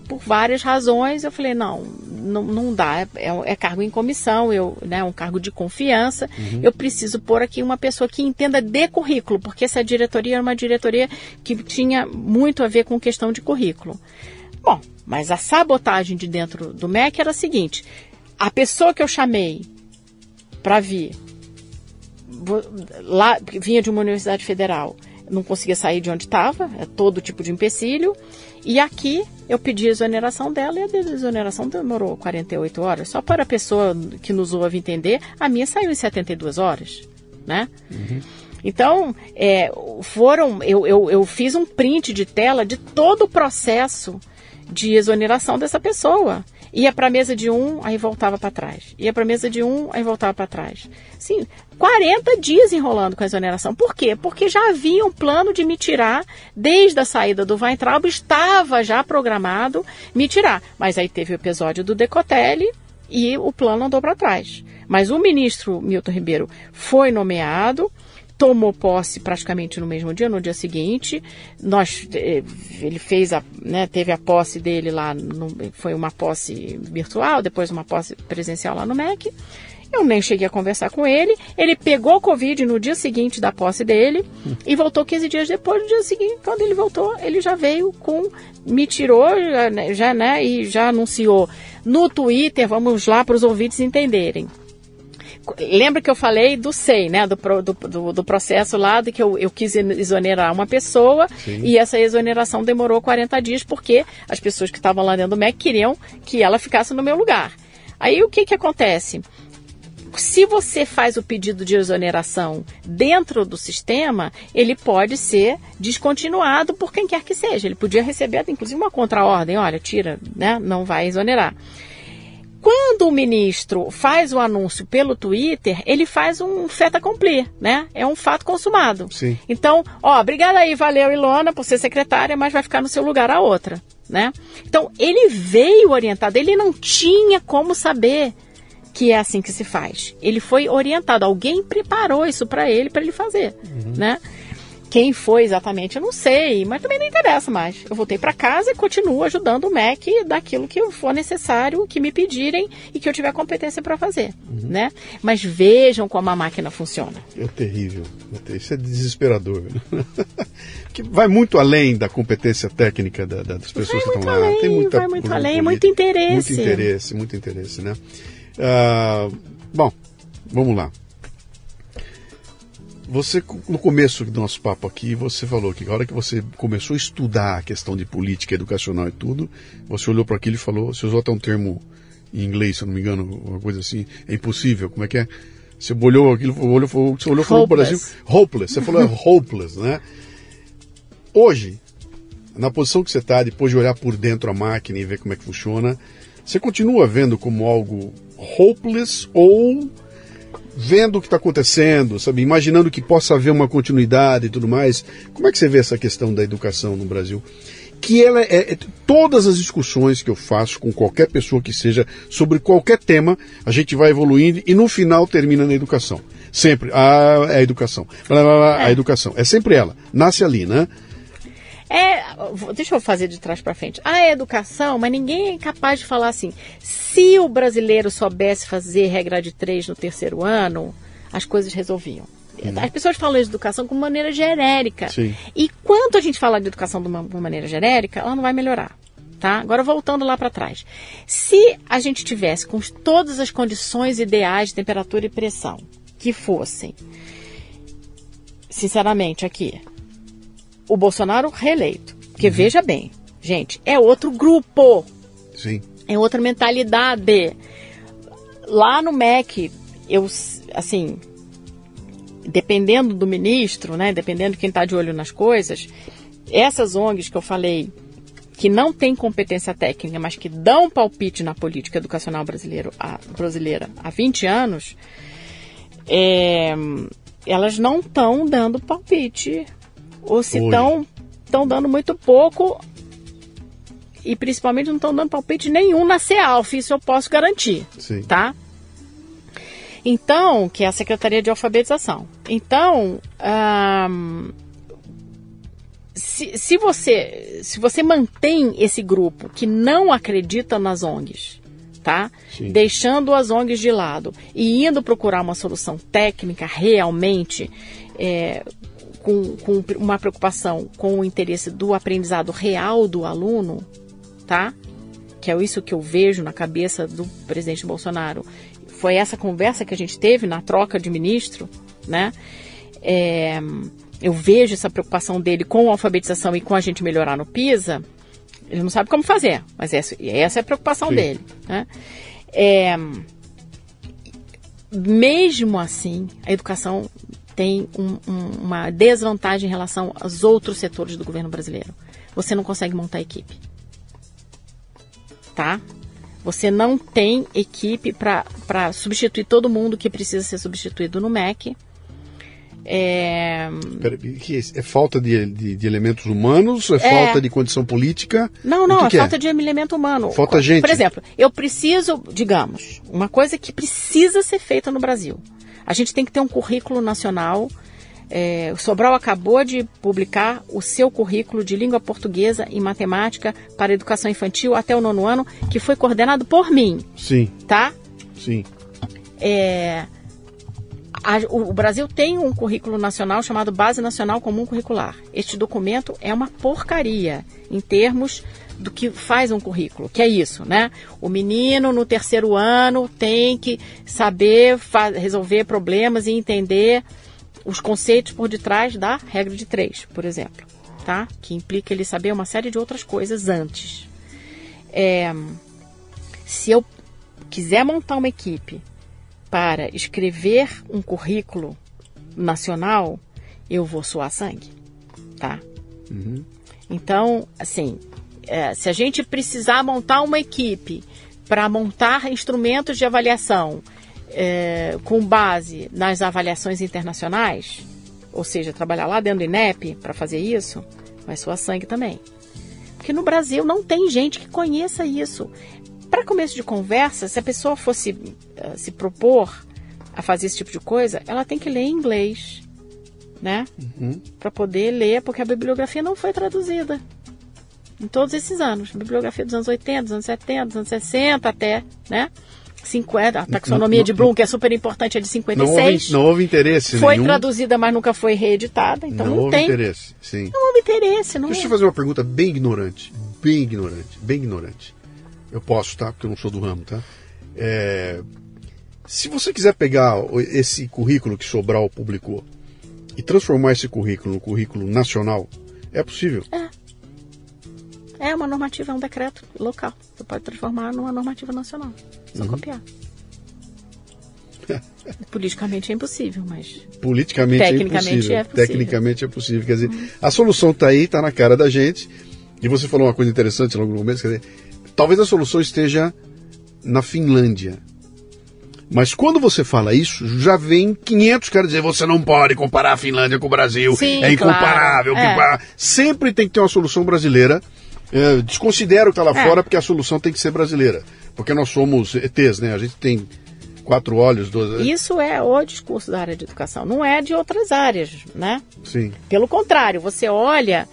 por várias razões, eu falei, não, não, não dá, é, é, cargo em comissão, eu, né, um cargo de confiança, uhum. eu preciso pôr aqui uma pessoa que entenda de currículo, porque essa diretoria era uma diretoria que tinha muito a ver com questão de currículo. Bom, mas a sabotagem de dentro do MEC era a seguinte, a pessoa que eu chamei para vir, lá, vinha de uma universidade federal, não conseguia sair de onde estava, é todo tipo de empecilho. E aqui eu pedi a exoneração dela e a exoneração demorou 48 horas. Só para a pessoa que nos ouve entender, a minha saiu em 72 horas, né? Uhum. Então, é, foram, eu, eu, eu fiz um print de tela de todo o processo de exoneração dessa pessoa. Ia para a mesa de um, aí voltava para trás. Ia para a mesa de um, aí voltava para trás. Sim, 40 dias enrolando com a exoneração. Por quê? Porque já havia um plano de me tirar desde a saída do Weintraub, estava já programado me tirar. Mas aí teve o episódio do Decotelli e o plano andou para trás. Mas o ministro Milton Ribeiro foi nomeado, tomou posse praticamente no mesmo dia, no dia seguinte. Nós, eh, ele fez a, né, teve a posse dele lá, no, foi uma posse virtual, depois uma posse presencial lá no MEC. Eu nem cheguei a conversar com ele. Ele pegou Covid no dia seguinte da posse dele e voltou 15 dias depois. No dia seguinte, quando ele voltou, ele já veio com. Me tirou, já, né? E já anunciou no Twitter. Vamos lá para os ouvintes entenderem. Lembra que eu falei do SEI, né? Do, do, do, processo lá de que eu, eu quis exonerar uma pessoa Sim. e essa exoneração demorou 40 dias porque as pessoas que estavam lá dentro do MEC queriam que ela ficasse no meu lugar. Aí o que, que acontece? Se você faz o pedido de exoneração dentro do sistema, ele pode ser descontinuado por quem quer que seja. Ele podia receber, inclusive, uma contraordem, olha, tira, né? Não vai exonerar. Quando o ministro faz o anúncio pelo Twitter, ele faz um fait accompli, né? É um fato consumado. Sim. Então, ó, obrigada aí, valeu, Ilona, por ser secretária, mas vai ficar no seu lugar a outra, né? Então, ele veio orientado, ele não tinha como saber que é assim que se faz. Ele foi orientado, alguém preparou isso para ele, para ele fazer, uhum. né? Quem foi exatamente, eu não sei, mas também não interessa mais. Eu voltei para casa e continuo ajudando o MEC daquilo que for necessário, que me pedirem e que eu tiver competência para fazer, uhum. né? Mas vejam como a máquina funciona. É terrível, isso é desesperador. <laughs> Que vai muito além da competência técnica da, da, das pessoas vai que estão além, lá. Tem muita, vai muito além, muito interesse. Muito interesse, muito interesse, né? Uh, bom, vamos lá. Você, no começo do nosso papo aqui, você falou que a hora que você começou a estudar a questão de política educacional e tudo, você olhou para aquilo e falou, você usou até um termo em inglês, se eu não me engano, uma coisa assim, é impossível, como é que é? Você olhou aquilo, olhou, você olhou para o Brasil, hopeless, você falou é <laughs> hopeless, né? Hoje, na posição que você está, depois de olhar por dentro a máquina e ver como é que funciona, você continua vendo como algo hopeless ou vendo o que está acontecendo, sabe, imaginando que possa haver uma continuidade e tudo mais. Como é que você vê essa questão da educação no Brasil? Que ela é, é, todas as discussões que eu faço com qualquer pessoa que seja sobre qualquer tema, a gente vai evoluindo e no final termina na educação. Sempre a, a educação, a é. educação é sempre ela, nasce ali, né? É, deixa eu fazer de trás para frente. A educação, mas ninguém é capaz de falar assim. Se o brasileiro soubesse fazer regra de três no terceiro ano, as coisas resolviam. Uhum. As pessoas falam de educação de maneira genérica. Sim. E quanto a gente fala de educação de uma, de uma maneira genérica, ela não vai melhorar. Tá? Agora voltando lá para trás. Se a gente tivesse com todas as condições ideais de temperatura e pressão que fossem, sinceramente aqui, o Bolsonaro reeleito. Porque uhum. veja bem, gente, é outro grupo. Sim. É outra mentalidade. Lá no MEC, eu, assim, dependendo do ministro, né, dependendo de quem está de olho nas coisas, essas ONGs que eu falei, que não têm competência técnica, mas que dão palpite na política educacional brasileiro, a, brasileira há 20 anos, é, elas não estão dando palpite. Ou se estão dando muito pouco e principalmente não estão dando palpite nenhum na CEALF, isso eu posso garantir, Sim. tá? Então, que é a Secretaria de Alfabetização. Então, se, se, você, se você mantém esse grupo que não acredita nas ONGs, tá? Sim. Deixando as ONGs de lado e indo procurar uma solução técnica realmente é, com, com uma preocupação com o interesse do aprendizado real do aluno, tá? Que é isso que eu vejo na cabeça do presidente Bolsonaro. Foi essa conversa que a gente teve na troca de ministro, né? É, eu vejo essa preocupação dele com a alfabetização e com a gente melhorar no PISA. Ele não sabe como fazer, mas essa, essa é a preocupação Sim. dele. Né? É, mesmo assim, a educação tem um, um, uma desvantagem em relação aos outros setores do governo brasileiro. Você não consegue montar equipe. Tá? Você não tem equipe para substituir todo mundo que precisa ser substituído no MEC. É, é falta de, de, de, elementos humanos? É, é, falta de condição política? Não, não, que é falta de elemento humano. Falta gente. Por exemplo, eu preciso, digamos, uma coisa que precisa ser feita no Brasil. A gente tem que ter um currículo nacional. É, o Sobral acabou de publicar o seu currículo de língua portuguesa e matemática para educação infantil até o nono ano, que foi coordenado por mim. Sim. Tá? Sim. É, a, o, o Brasil tem um currículo nacional chamado Base Nacional Comum Curricular. Este documento é uma porcaria em termos do que faz um currículo, que é isso, né? O menino no terceiro ano tem que saber resolver problemas e entender os conceitos por detrás da regra de três, por exemplo, tá? Que implica ele saber uma série de outras coisas antes. É, se eu quiser montar uma equipe para escrever um currículo nacional, eu vou suar sangue, tá? Uhum. Então, assim, é, se a gente precisar montar uma equipe para montar instrumentos de avaliação é, com base nas avaliações internacionais, ou seja, trabalhar lá dentro do INEP para fazer isso, vai suar sangue também. Porque no Brasil não tem gente que conheça isso. Para começo de conversa, se a pessoa fosse uh, se propor a fazer esse tipo de coisa, ela tem que ler em inglês, né? Uhum. Para poder ler, porque a bibliografia não foi traduzida em todos esses anos. Bibliografia dos anos 80, dos anos 70, dos anos 60 até, né? 50, a taxonomia não, de Bloom, que é super importante, é de 56. Não houve, não houve interesse Foi nenhum. traduzida, mas nunca foi reeditada, então não, não houve tem. interesse, sim. Não houve interesse, não Deixa é. eu fazer uma pergunta bem ignorante, bem ignorante, bem ignorante. Eu posso, tá? Porque eu não sou do ramo, tá? É... Se você quiser pegar esse currículo que Sobral publicou e transformar esse currículo no currículo nacional, é possível? É. É uma normativa, é um decreto local. Você pode transformar numa normativa nacional. Só uhum. copiar. <laughs> Politicamente é impossível, mas. Politicamente é impossível. é possível. Tecnicamente é possível. Quer dizer, uhum. a solução está aí, está na cara da gente. E você falou uma coisa interessante logo no começo, quer dizer, talvez a solução esteja na Finlândia. Mas quando você fala isso, já vem 500 caras dizer você não pode comparar a Finlândia com o Brasil, Sim, é incomparável. Claro. É. Sempre tem que ter uma solução brasileira é, desconsidera o que tá lá é. fora porque a solução tem que ser brasileira. Porque nós somos ETs, né? A gente tem quatro olhos, duas... Isso é o discurso da área de educação, não é de outras áreas, né? Sim. Pelo contrário, você olha,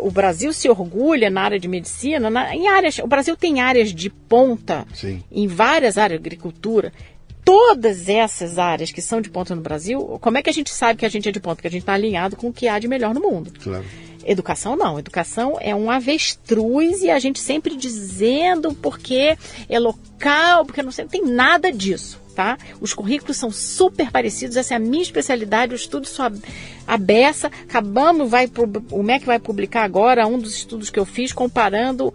o Brasil se orgulha na área de medicina, na, em áreas, o Brasil tem áreas de ponta Sim. em várias áreas, agricultura. Todas essas áreas que são de ponta no Brasil, como é que a gente sabe que a gente é de ponta? Porque a gente está alinhado com o que há de melhor no mundo. Claro. Educação não. Educação é um avestruz e a gente sempre dizendo porque é local, porque não sei, não tem nada disso. tá? Os currículos são super parecidos, essa é a minha especialidade, eu estudo só a beça. Acabamos, vai, o MEC vai publicar agora um dos estudos que eu fiz comparando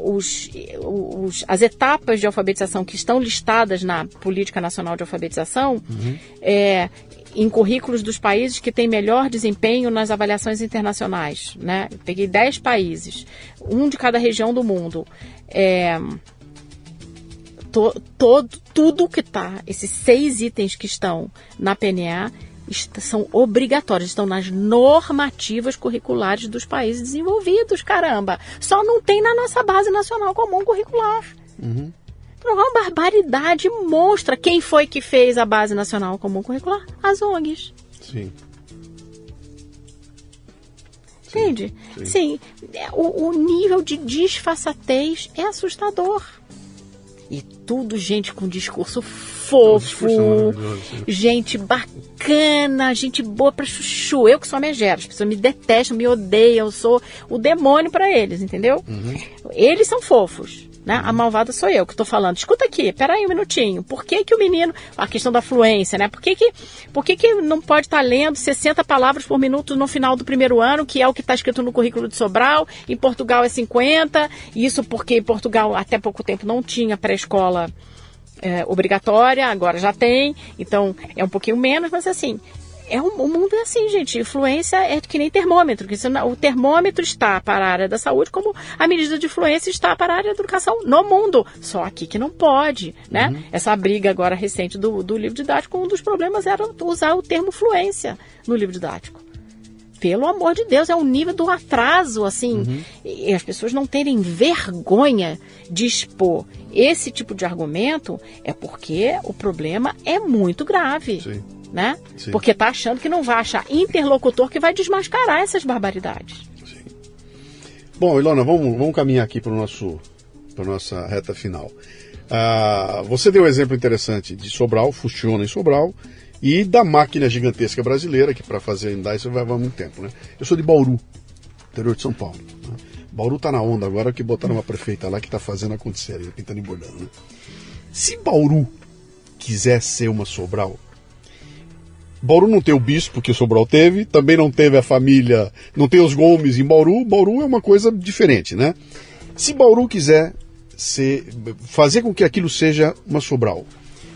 os, os, as etapas de alfabetização que estão listadas na Política Nacional de Alfabetização uhum. é, em currículos dos países que têm melhor desempenho nas avaliações internacionais. Né? peguei 10 países, um de cada região do mundo. É, to, tudo que está, esses seis itens que estão na PNA, são obrigatórios, estão nas normativas curriculares dos países desenvolvidos, caramba. Só não tem na nossa base nacional comum curricular. Uhum. É uma barbaridade monstra. Quem foi que fez a base nacional comum curricular? As ONGs. Sim. Entende? Sim. Sim. É, o, o nível de disfarçatez é assustador. E tudo gente com discurso fofo, gente bacana, gente boa pra chuchu. Eu que sou megera, as pessoas me detestam, me odeiam, eu sou o demônio para eles, entendeu? Uhum. Eles são fofos. Né? A malvada sou eu que estou falando. Escuta aqui, peraí um minutinho. Por que, que o menino. A questão da fluência, né? Por que, que, por que, que não pode estar tá lendo 60 palavras por minuto no final do primeiro ano, que é o que está escrito no currículo de Sobral? Em Portugal é 50. Isso porque em Portugal até pouco tempo não tinha pré-escola. É, obrigatória, agora já tem, então é um pouquinho menos, mas assim, é um, o mundo é assim, gente. Influência é que nem termômetro. Que o termômetro está para a área da saúde, como a medida de influência está para a área da educação no mundo. Só aqui que não pode, né? Uhum. Essa briga agora recente do, do livro didático, um dos problemas era usar o termo fluência no livro didático. Pelo amor de Deus, é um nível do atraso, assim. Uhum. E as pessoas não terem vergonha de expor esse tipo de argumento é porque o problema é muito grave. Sim né? Sim. Porque está achando que não vai achar interlocutor que vai desmascarar essas barbaridades. Sim. Bom, Ilona, vamos, vamos caminhar aqui para nosso para nossa reta final. Ah, você deu um exemplo interessante de Sobral, funciona em Sobral, e da máquina gigantesca brasileira, que para fazer ainda isso vai levar muito tempo. Né? Eu sou de Bauru, interior de São Paulo. Né? Bauru está na onda agora que botaram uma prefeita lá que está fazendo acontecer, pintando e bordando. Né? Se Bauru quiser ser uma Sobral, Bauru não tem o bispo que Sobral teve, também não teve a família, não tem os Gomes em Bauru. Bauru é uma coisa diferente, né? Se Bauru quiser ser, fazer com que aquilo seja uma Sobral,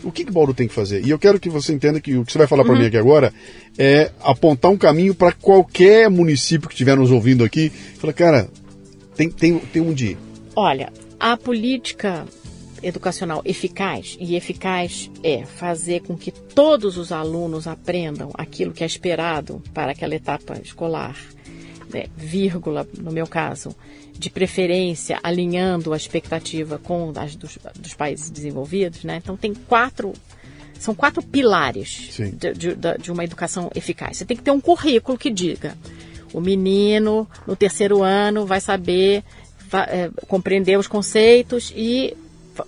o que, que Bauru tem que fazer? E eu quero que você entenda que o que você vai falar para uhum. mim aqui agora é apontar um caminho para qualquer município que estiver nos ouvindo aqui. Fala, cara, tem, tem, tem onde ir. Olha, a política educacional eficaz, e eficaz é fazer com que todos os alunos aprendam aquilo que é esperado para aquela etapa escolar, né, vírgula, no meu caso, de preferência alinhando a expectativa com as dos, dos países desenvolvidos, né? Então tem quatro são quatro pilares de, de, de, uma educação eficaz. Você tem que ter um currículo que diga: o menino no terceiro ano vai saber vai, é, compreender os conceitos e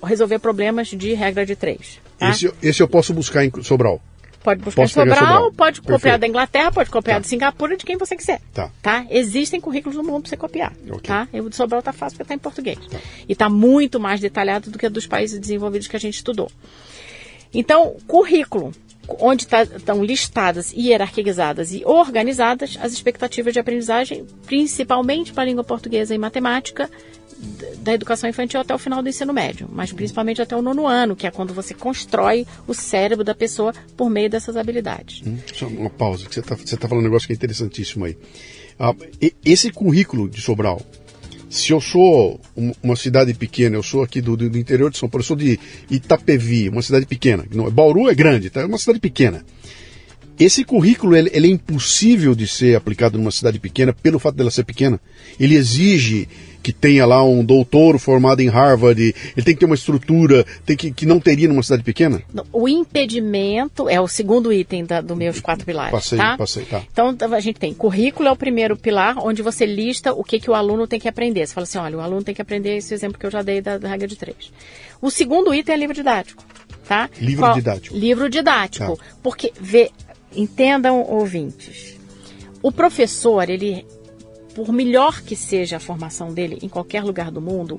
resolver problemas de regra de três. Tá? Esse, esse eu posso buscar em Sobral. Pode buscar posso em Sobral, Sobral, pode Perfeito. copiar da Inglaterra, pode copiar tá. de Singapura, de quem você quiser. Tá. tá? Existem currículos no mundo para você copiar. Okay. Tá? O de Sobral tá fácil porque está em português. Tá. E está muito mais detalhado do que dos países desenvolvidos que a gente estudou. Então, currículo, onde tá, estão listadas, hierarquizadas e organizadas as expectativas de aprendizagem, principalmente para a língua portuguesa e matemática, da educação infantil até o final do ensino médio, mas principalmente até o nono ano, que é quando você constrói o cérebro da pessoa por meio dessas habilidades. Hum, só uma pausa, que você está tá falando um negócio que é interessantíssimo aí. Ah, esse currículo de Sobral, se eu sou uma cidade pequena, eu sou aqui do, do interior de São Paulo, eu sou de Itapevi, uma cidade pequena. Bauru é grande, tá? é uma cidade pequena. Esse currículo ele, ele, é impossível de ser aplicado numa cidade pequena pelo fato dela ser pequena. Ele exige que tenha lá um doutor formado em Harvard, ele tem que ter uma estrutura tem que, que não teria numa cidade pequena? O impedimento é o segundo item da, do meus quatro pilares. Passei, tá? passei, tá. Então a gente tem currículo é o primeiro pilar, onde você lista o que, que o aluno tem que aprender. Você fala assim, olha, o aluno tem que aprender esse exemplo que eu já dei da, da regra de três. O segundo item é livro didático. Tá? Livro Qual? didático. Livro didático. Tá. Porque, vê, entendam ouvintes, o professor, ele por melhor que seja a formação dele em qualquer lugar do mundo,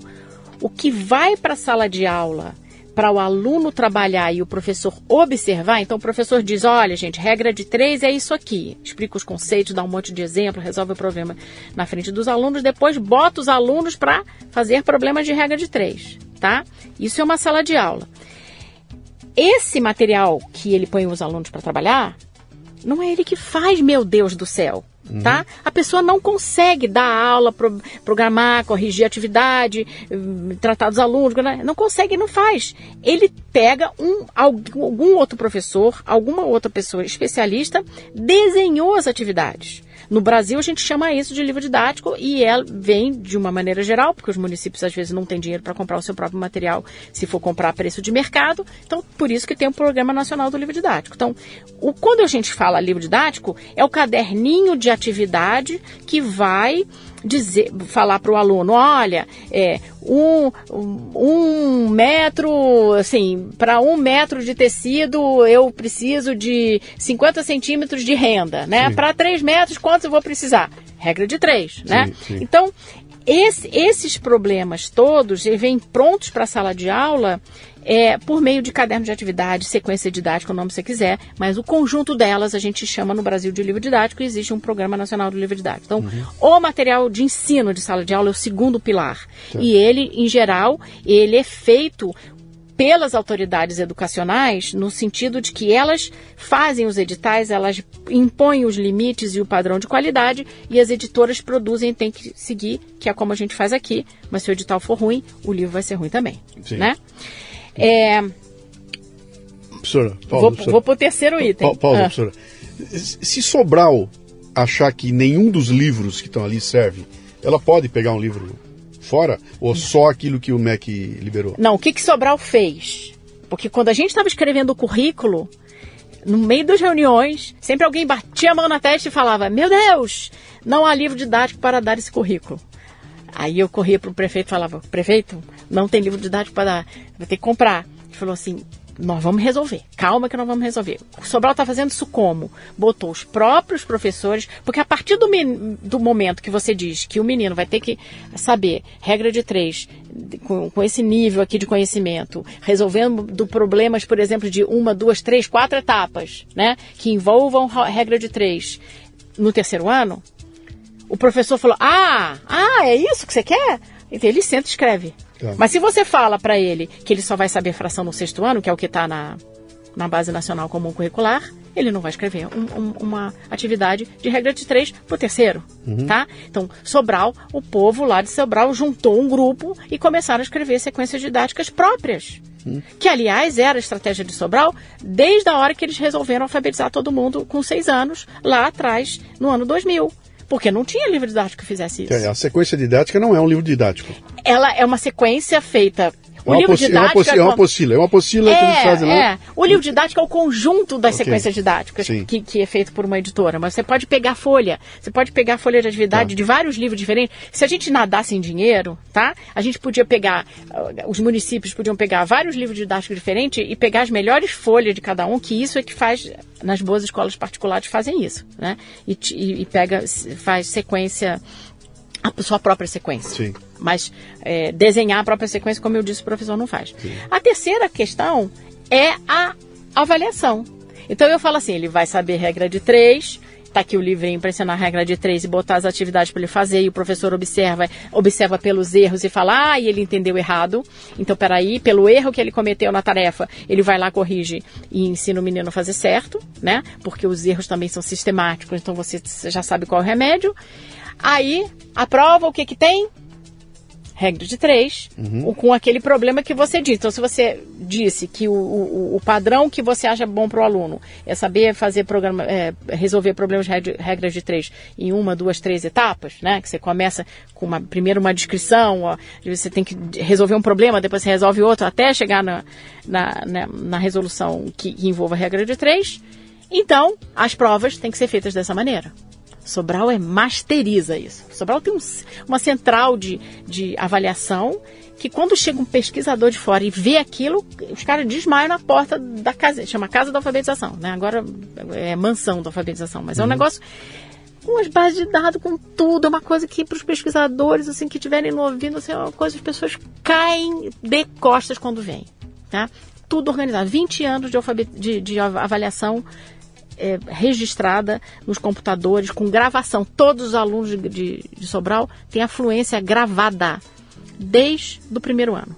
o que vai para a sala de aula para o aluno trabalhar e o professor observar, então o professor diz: olha, gente, regra de três é isso aqui. Explica os conceitos, dá um monte de exemplo, resolve o problema na frente dos alunos, depois bota os alunos para fazer problemas de regra de três, tá? Isso é uma sala de aula. Esse material que ele põe os alunos para trabalhar, não é ele que faz, meu Deus do céu. Uhum. Tá? A pessoa não consegue dar aula, pro, programar, corrigir atividade, hum, tratar dos alunos, né? não consegue, não faz. Ele pega um, algum outro professor, alguma outra pessoa especialista, desenhou as atividades. No Brasil, a gente chama isso de livro didático e ela vem de uma maneira geral, porque os municípios às vezes não têm dinheiro para comprar o seu próprio material se for comprar a preço de mercado. Então, por isso que tem o Programa Nacional do Livro Didático. Então, o, quando a gente fala livro didático, é o caderninho de atividade que vai dizer, falar para o aluno, olha, é, um, um metro, assim, para um metro de tecido eu preciso de 50 centímetros de renda, né? Para 3 metros, quantos eu vou precisar? Regra de 3, né? Sim, sim. Então, esse, esses problemas todos vêm prontos para a sala de aula é, por meio de caderno de atividade, sequência didática, o nome que você quiser, mas o conjunto delas a gente chama no Brasil de livro didático e existe um Programa Nacional do Livro Didático. Então, uhum. o material de ensino de sala de aula é o segundo pilar. E ele, em geral, ele é feito pelas autoridades educacionais, no sentido de que elas fazem os editais, elas impõem os limites e o padrão de qualidade e as editoras produzem e tem que seguir, que é como a gente faz aqui, mas se o edital for ruim, o livro vai ser ruim também, Sim. né? É... Professora, pausa, vou, professora. vou terceiro item. Pa, pausa, ah. professora. Se Sobral achar que nenhum dos livros que estão ali serve, ela pode pegar um livro fora ou só aquilo que o MEC liberou? Não, o que, que Sobral fez? Porque quando a gente estava escrevendo o currículo, no meio das reuniões, sempre alguém batia a mão na testa e falava: Meu Deus, não há livro didático para dar esse currículo. Aí eu corria para o prefeito e falava: Prefeito, não tem livro didático para dar, vai ter que comprar. Ele falou assim: nós vamos resolver. Calma que nós vamos resolver. O Sobral está fazendo isso como? Botou os próprios professores, porque a partir do, do, momento que você diz que o menino vai ter que saber regra de três, com, com esse nível aqui de conhecimento, resolvendo problemas, por exemplo, de uma, duas, três, quatro etapas, né? Que envolvam regra de três no terceiro ano, o professor falou: Ah, ah, é isso que você quer? Então ele senta e escreve. Tá. Mas se você fala para ele que ele só vai saber fração no sexto ano, que é o que está na, na Base Nacional Comum Curricular, ele não vai escrever um, um, uma atividade de regra de três para o terceiro, uhum. tá? Então, Sobral, o povo lá de Sobral juntou um grupo e começaram a escrever sequências didáticas próprias. Uhum. Que, aliás, era a estratégia de Sobral desde a hora que eles resolveram alfabetizar todo mundo com seis anos, lá atrás, no ano 2000. Porque não tinha livro didático que fizesse isso. A sequência didática não é um livro didático. Ela é uma sequência feita o é livro didático é uma, é, é uma apostila, é uma apostila é, que eles fazem lá. É. O livro didático é o conjunto das okay. sequências didáticas que, que, é feito por uma editora. Mas você pode pegar folha, você pode pegar folha de atividade tá. de vários livros diferentes. Se a gente nadasse em dinheiro, tá? A gente podia pegar, uh, os municípios podiam pegar vários livros didáticos diferentes e pegar as melhores folhas de cada um, que isso é que faz, nas boas escolas particulares fazem isso, né? E, e, e pega, faz sequência a sua própria sequência. Sim. Mas é, desenhar a própria sequência, como eu disse, o professor não faz. Sim. A terceira questão é a avaliação. Então eu falo assim, ele vai saber regra de três, tá aqui o livrinho para ensinar a regra de três e botar as atividades para ele fazer, e o professor observa, observa pelos erros e fala, ah, e ele entendeu errado. Então, peraí, pelo erro que ele cometeu na tarefa, ele vai lá, corrige e ensina o menino a fazer certo, né? Porque os erros também são sistemáticos, então você já sabe qual é o remédio. Aí, a prova, o que que tem? Regra de três, uhum. com aquele problema que você disse. Então, se você disse que o, o, o padrão que você acha bom para o aluno é saber fazer programa, é, resolver problemas de regras de três em uma, duas, três etapas, né? Que você começa com uma, primeiro uma descrição, ó, você tem que resolver um problema, depois você resolve outro, até chegar na, na, na, na resolução que, que envolva a regra de três. Então, as provas têm que ser feitas dessa maneira. Sobral é masteriza isso. Sobral tem um, uma central de, de avaliação que quando chega um pesquisador de fora e vê aquilo, os caras desmaiam na porta da casa, chama Casa da Alfabetização, né? Agora é mansão da alfabetização, mas uhum. é um uhum. negócio com as bases de dados, com tudo, é uma coisa que para os pesquisadores, assim, que estiverem ouvindo, assim, é uma coisa que as pessoas caem de costas quando vêm Tá? Tudo organizado. 20 anos de, de, de avaliação é, registrada nos computadores, com gravação. Todos os alunos de, de, de Sobral têm a fluência gravada desde o primeiro ano.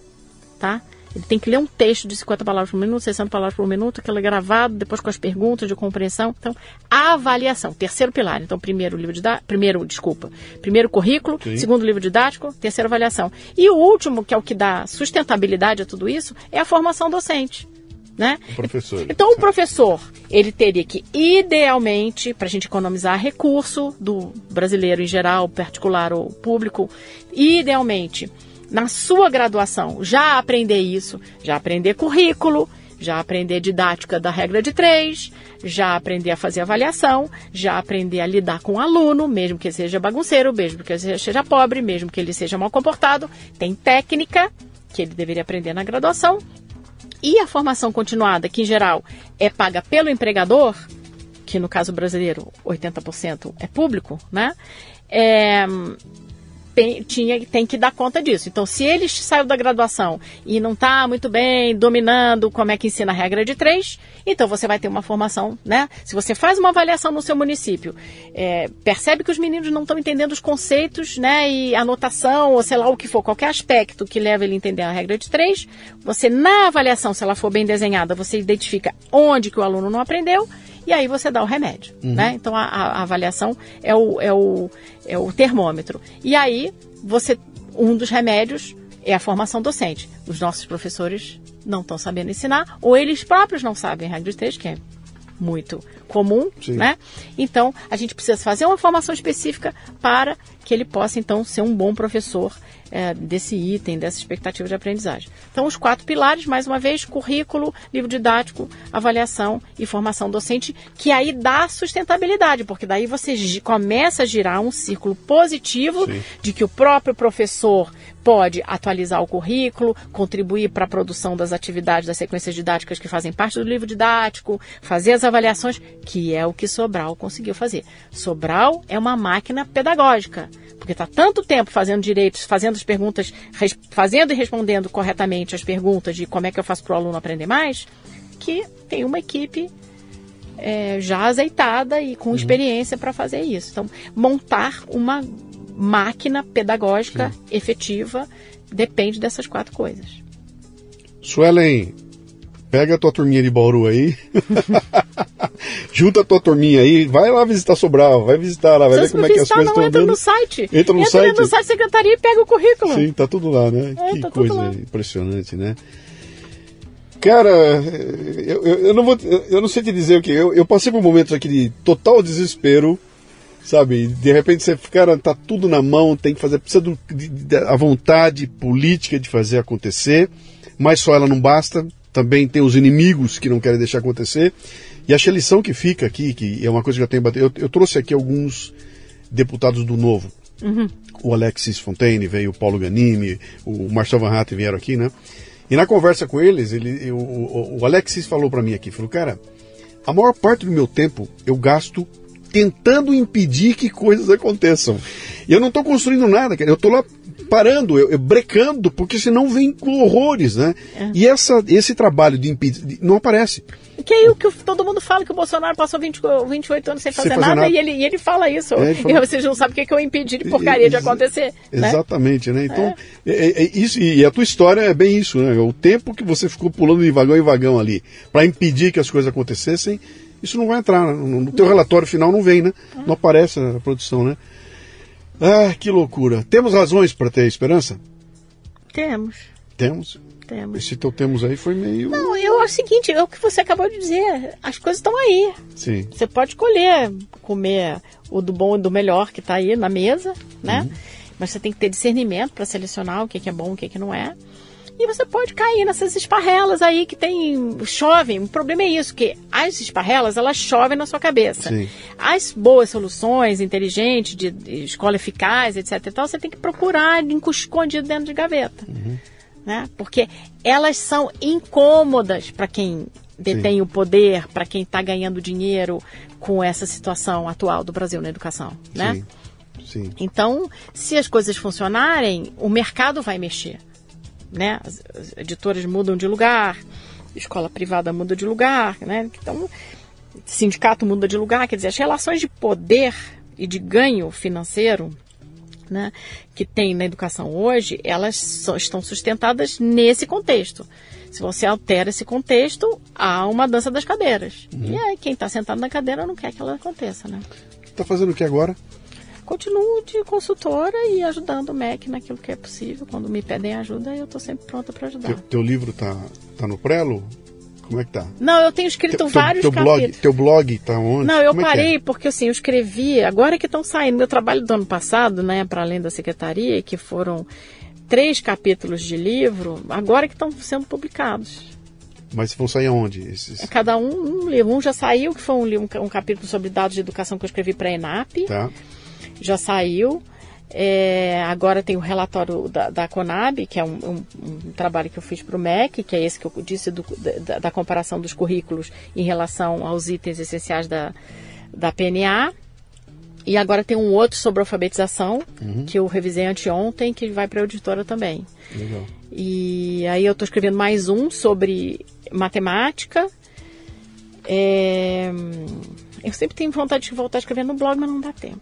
Tá? Ele tem que ler um texto de 50 palavras por minuto, 60 palavras por minuto, aquilo é gravado, depois com as perguntas de compreensão. Então, a avaliação, terceiro pilar. Então, primeiro livro de primeiro, desculpa, primeiro currículo, Sim. segundo livro didático, terceira avaliação. E o último, que é o que dá sustentabilidade a tudo isso, é a formação docente. Né? O professor. Então, o professor, ele teria que, idealmente, para a gente economizar recurso do brasileiro em geral, particular ou público, idealmente, na sua graduação, já aprender isso, já aprender currículo, já aprender didática da regra de três, já aprender a fazer avaliação, já aprender a lidar com o aluno, mesmo que ele seja bagunceiro, mesmo que ele seja pobre, mesmo que ele seja mal comportado. Tem técnica que ele deveria aprender na graduação. E a formação continuada, que em geral é paga pelo empregador, que no caso brasileiro 80% é público, né? É, tinha, tem que dar conta disso. Então, se ele saiu da graduação e não está muito bem dominando como é que ensina a regra de três, então você vai ter uma formação, né? Se você faz uma avaliação no seu município, é, percebe que os meninos não estão entendendo os conceitos, né? E anotação, ou sei lá o que for, qualquer aspecto que leve ele a entender a regra de três, você na avaliação, se ela for bem desenhada, você identifica onde que o aluno não aprendeu e aí você dá o remédio, uhum. né? Então a, a, avaliação é o, é, o, é o termômetro. E aí você um dos remédios é a formação docente. Os nossos professores não estão sabendo ensinar, ou eles próprios não sabem regra de texto, que é muito comum, Sim. né? Então, a gente precisa fazer uma formação específica para que ele possa, então, ser um bom professor é, desse item, dessa expectativa de aprendizagem. Então, os quatro pilares, mais uma vez, currículo, livro didático, avaliação e formação docente, que aí dá sustentabilidade, porque daí você começa a girar um círculo positivo Sim. de que o próprio professor pode atualizar o currículo, contribuir para a produção das atividades, das sequências didáticas que fazem parte do livro didático, fazer as avaliações, que é o que Sobral conseguiu fazer. Sobral é uma máquina pedagógica porque está tanto tempo fazendo direitos, fazendo as perguntas, fazendo e respondendo corretamente as perguntas de como é que eu faço para o aluno aprender mais, que tem uma equipe é, já azeitada e com uhum. experiência para fazer isso. Então, montar uma máquina pedagógica Sim. efetiva depende dessas quatro coisas. Suelen, pega a tua turminha de Bauru aí, <laughs> junta a tua turminha aí, vai lá visitar Sobral, vai visitar lá, vai ver como é que as coisas estão entra no site. Entra no entra site. Entra no site secretaria e pega o currículo. Sim, tá tudo lá, né? É, que tá coisa impressionante, né? Cara, eu, eu, eu, não vou, eu não sei te dizer o que. Eu, eu passei por momentos aqui de total desespero, sabe? De repente você, cara, tá tudo na mão, tem que fazer, precisa do, de, de, a vontade política de fazer acontecer, mas só ela não basta também tem os inimigos que não querem deixar acontecer. E acho que a lição que fica aqui, que é uma coisa que eu tenho batido, eu, eu trouxe aqui alguns deputados do Novo. Uhum. O Alexis Fontaine veio, o Paulo Ganimi, o Marcel Van Hatten vieram aqui, né? E na conversa com eles, ele, o, o, o Alexis falou para mim aqui, falou, cara, a maior parte do meu tempo eu gasto tentando impedir que coisas aconteçam. E eu não estou construindo nada, cara. Eu estou lá parando, eu, eu, brecando, porque senão vem horrores, né? É. E essa, esse trabalho de impedir não aparece. Que é o que todo mundo fala que o Bolsonaro passou 20, 28 anos sem fazer, sem fazer nada, nada, E, ele, e ele fala isso. É, ele fala... <laughs> E vocês não sabem o que, é que eu impedi de porcaria de acontecer. Né? Exatamente, né? Então, é. é. É, é. isso, e a tua história é bem isso, né? O tempo que você ficou pulando de vagão em vagão ali para impedir que as coisas acontecessem, isso não vai entrar. Né? No, teu relatório final não vem, né? É. Não aparece a produção, né? Ah, que loucura. Temos razões para ter esperança? Temos. Temos? Temos. Esse teu temos aí foi meio. Não, eu acho o seguinte, é o que você acabou de dizer. As coisas estão aí. Sim. Você pode escolher comer o do bom e do melhor que está aí na mesa, né? Uhum. Mas você tem que ter discernimento para selecionar o que, que é bom e o que, que não é. E você pode cair nessas esparrelas aí que tem. chovem. O problema é isso, que as esparrelas, elas chovem na sua cabeça. Sim. As boas soluções, inteligentes, de, de escola eficaz, etc. E tal, você tem que procurar escondido dentro de gaveta. Uhum. Né? Porque elas são incômodas para quem detém Sim. o poder, para quem está ganhando dinheiro com essa situação atual do Brasil na educação. Né? Sim. Sim. Então, se as coisas funcionarem, o mercado vai mexer né? As, as editoras mudam de lugar, escola privada muda de lugar, né? Então, sindicato muda de lugar, quer dizer, as relações de poder e de ganho financeiro né, que tem na educação hoje, elas estão sustentadas nesse contexto. Se você altera esse contexto, há uma dança das cadeiras. Uhum. E aí, quem está sentado na cadeira não quer que ela aconteça, né? Está fazendo o que agora? Continuo de consultora e ajudando o MEC naquilo que é possível. Quando me pedem ajuda, eu estou sempre pronta para ajudar. Teu, teu livro está tá no prelo? Como é que tá? Não, eu tenho escrito teu, vários teu capítulos. Blog, teu blog tá onde? Não, eu Como é parei é porque assim, eu escrevi, agora que estão saindo, meu trabalho do ano passado, né, para além da secretaria, que foram três capítulos de livro, agora que estão sendo publicados. Mas vão sair aonde? Esses... É cada um um livro. Um já saiu, que foi um, um, um capítulo sobre dados de educação que eu escrevi para a ENAP. Tá. Já saiu. É, agora tem o relatório da, da Conab, que é um, um, um, trabalho que eu fiz para o MEC, que é esse que eu disse do, da, da, comparação dos currículos em relação aos itens essenciais da, da PNA. E agora tem um outro sobre alfabetização, uhum. que eu revisei anteontem, que vai para a editora também. Legal. E aí eu estou escrevendo mais um sobre matemática. É, eu sempre tenho vontade de voltar a escrever no blog, mas não dá tempo.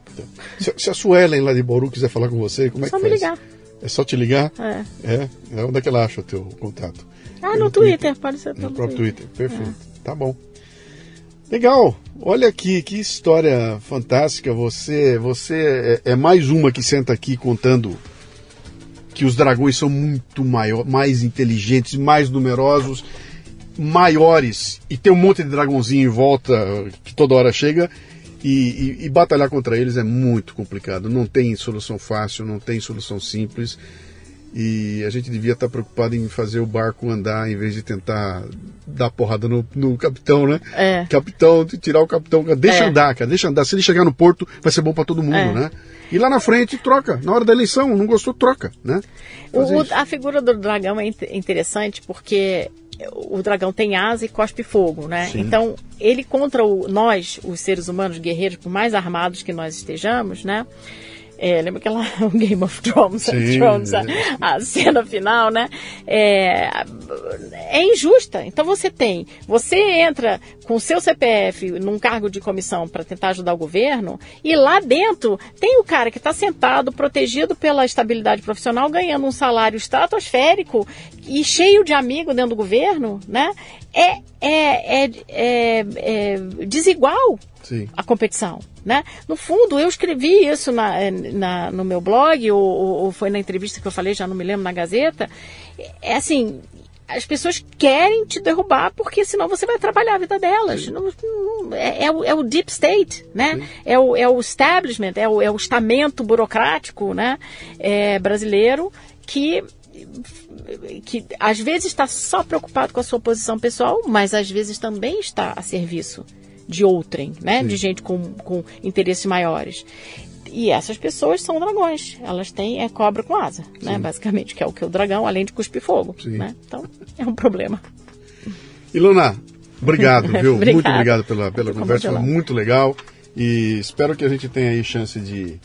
Se, se a Suelen lá de Bauru quiser falar com você, como é só que faz? Só me ligar. É só te ligar? É. É? é onde é que ela acha o teu contato? Ah, no, no Twitter. Twitter. pode ser pelo No próprio Twitter. Twitter. Perfeito. É. Tá bom. Legal. Olha aqui, que história fantástica. Você, você é, é, mais uma que senta aqui contando que os dragões são muito maior, mais inteligentes, mais numerosos maiores e ter um monte de dragãozinho em volta que toda hora chega e, e, e, batalhar contra eles é muito complicado. Não tem solução fácil, não tem solução simples. E a gente devia estar preocupado em fazer o barco andar em vez de tentar dar porrada no, no capitão, né? É. Capitão, tirar o capitão, deixa é. andar, cara, deixa andar. Se ele chegar no porto, vai ser bom para todo mundo, é. né? E lá na frente, troca. Na hora da eleição, não gostou, troca, né? O, a figura do dragão é interessante porque o dragão tem asa e cospe fogo, né? Sim. Então, ele contra o, nós, os seres humanos guerreiros, por mais armados que nós estejamos, né? É, lembra aquela <laughs> Game of Thrones, Sim, Thrones a, a, cena final, né? É, é injusta. Então você tem, você entra com o seu CPF num cargo de comissão para tentar ajudar o governo e lá dentro tem o cara que está sentado, protegido pela estabilidade profissional, ganhando um salário estratosférico e cheio de amigos dentro do governo, né? É, é, é, é, é desigual Sim. a competição. Né? No fundo, eu escrevi isso na, na no meu blog, ou, ou, foi na entrevista que eu falei, já não me lembro, na Gazeta. É assim, as pessoas querem te derrubar porque senão você vai trabalhar a vida delas. Não, não, é, é, o, é, o, deep state, né? É o, é o, establishment, é o, é o estamento burocrático né? É, brasileiro que que às vezes está só preocupado com a sua posição pessoal, mas às vezes também está a serviço de outrem, né? Sim. De gente com, com interesses maiores. E essas pessoas são dragões. Elas têm é cobra com asa, né? Sim. né? Basicamente, que é o que o dragão, além de cuspir fogo. Né? Então, é um problema. Ilona, obrigado, <laughs> viu? muito obrigado pela, pela conversa, foi muito legal. E espero que a gente tenha aí chance de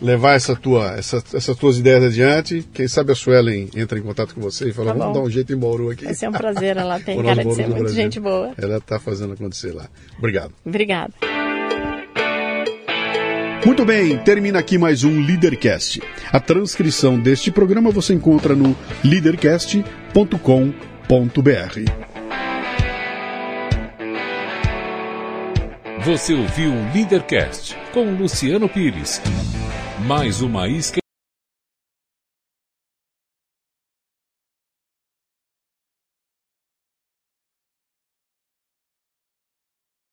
levar essa tua, essa, essas tuas ideias adiante. Quem sabe a Suelen entra em contato com você e fala, tá vamos dar um jeito em Bauru aqui. Vai ser um prazer, ela tem <laughs> cara de ser muito gente boa. Ela está fazendo acontecer lá. Obrigado. Obrigada. Muito bem, termina aqui mais um Leadercast. A transcrição deste programa você encontra no leadercast.com.br. Você ouviu o Leadercast com Luciano Pires. Mais uma isca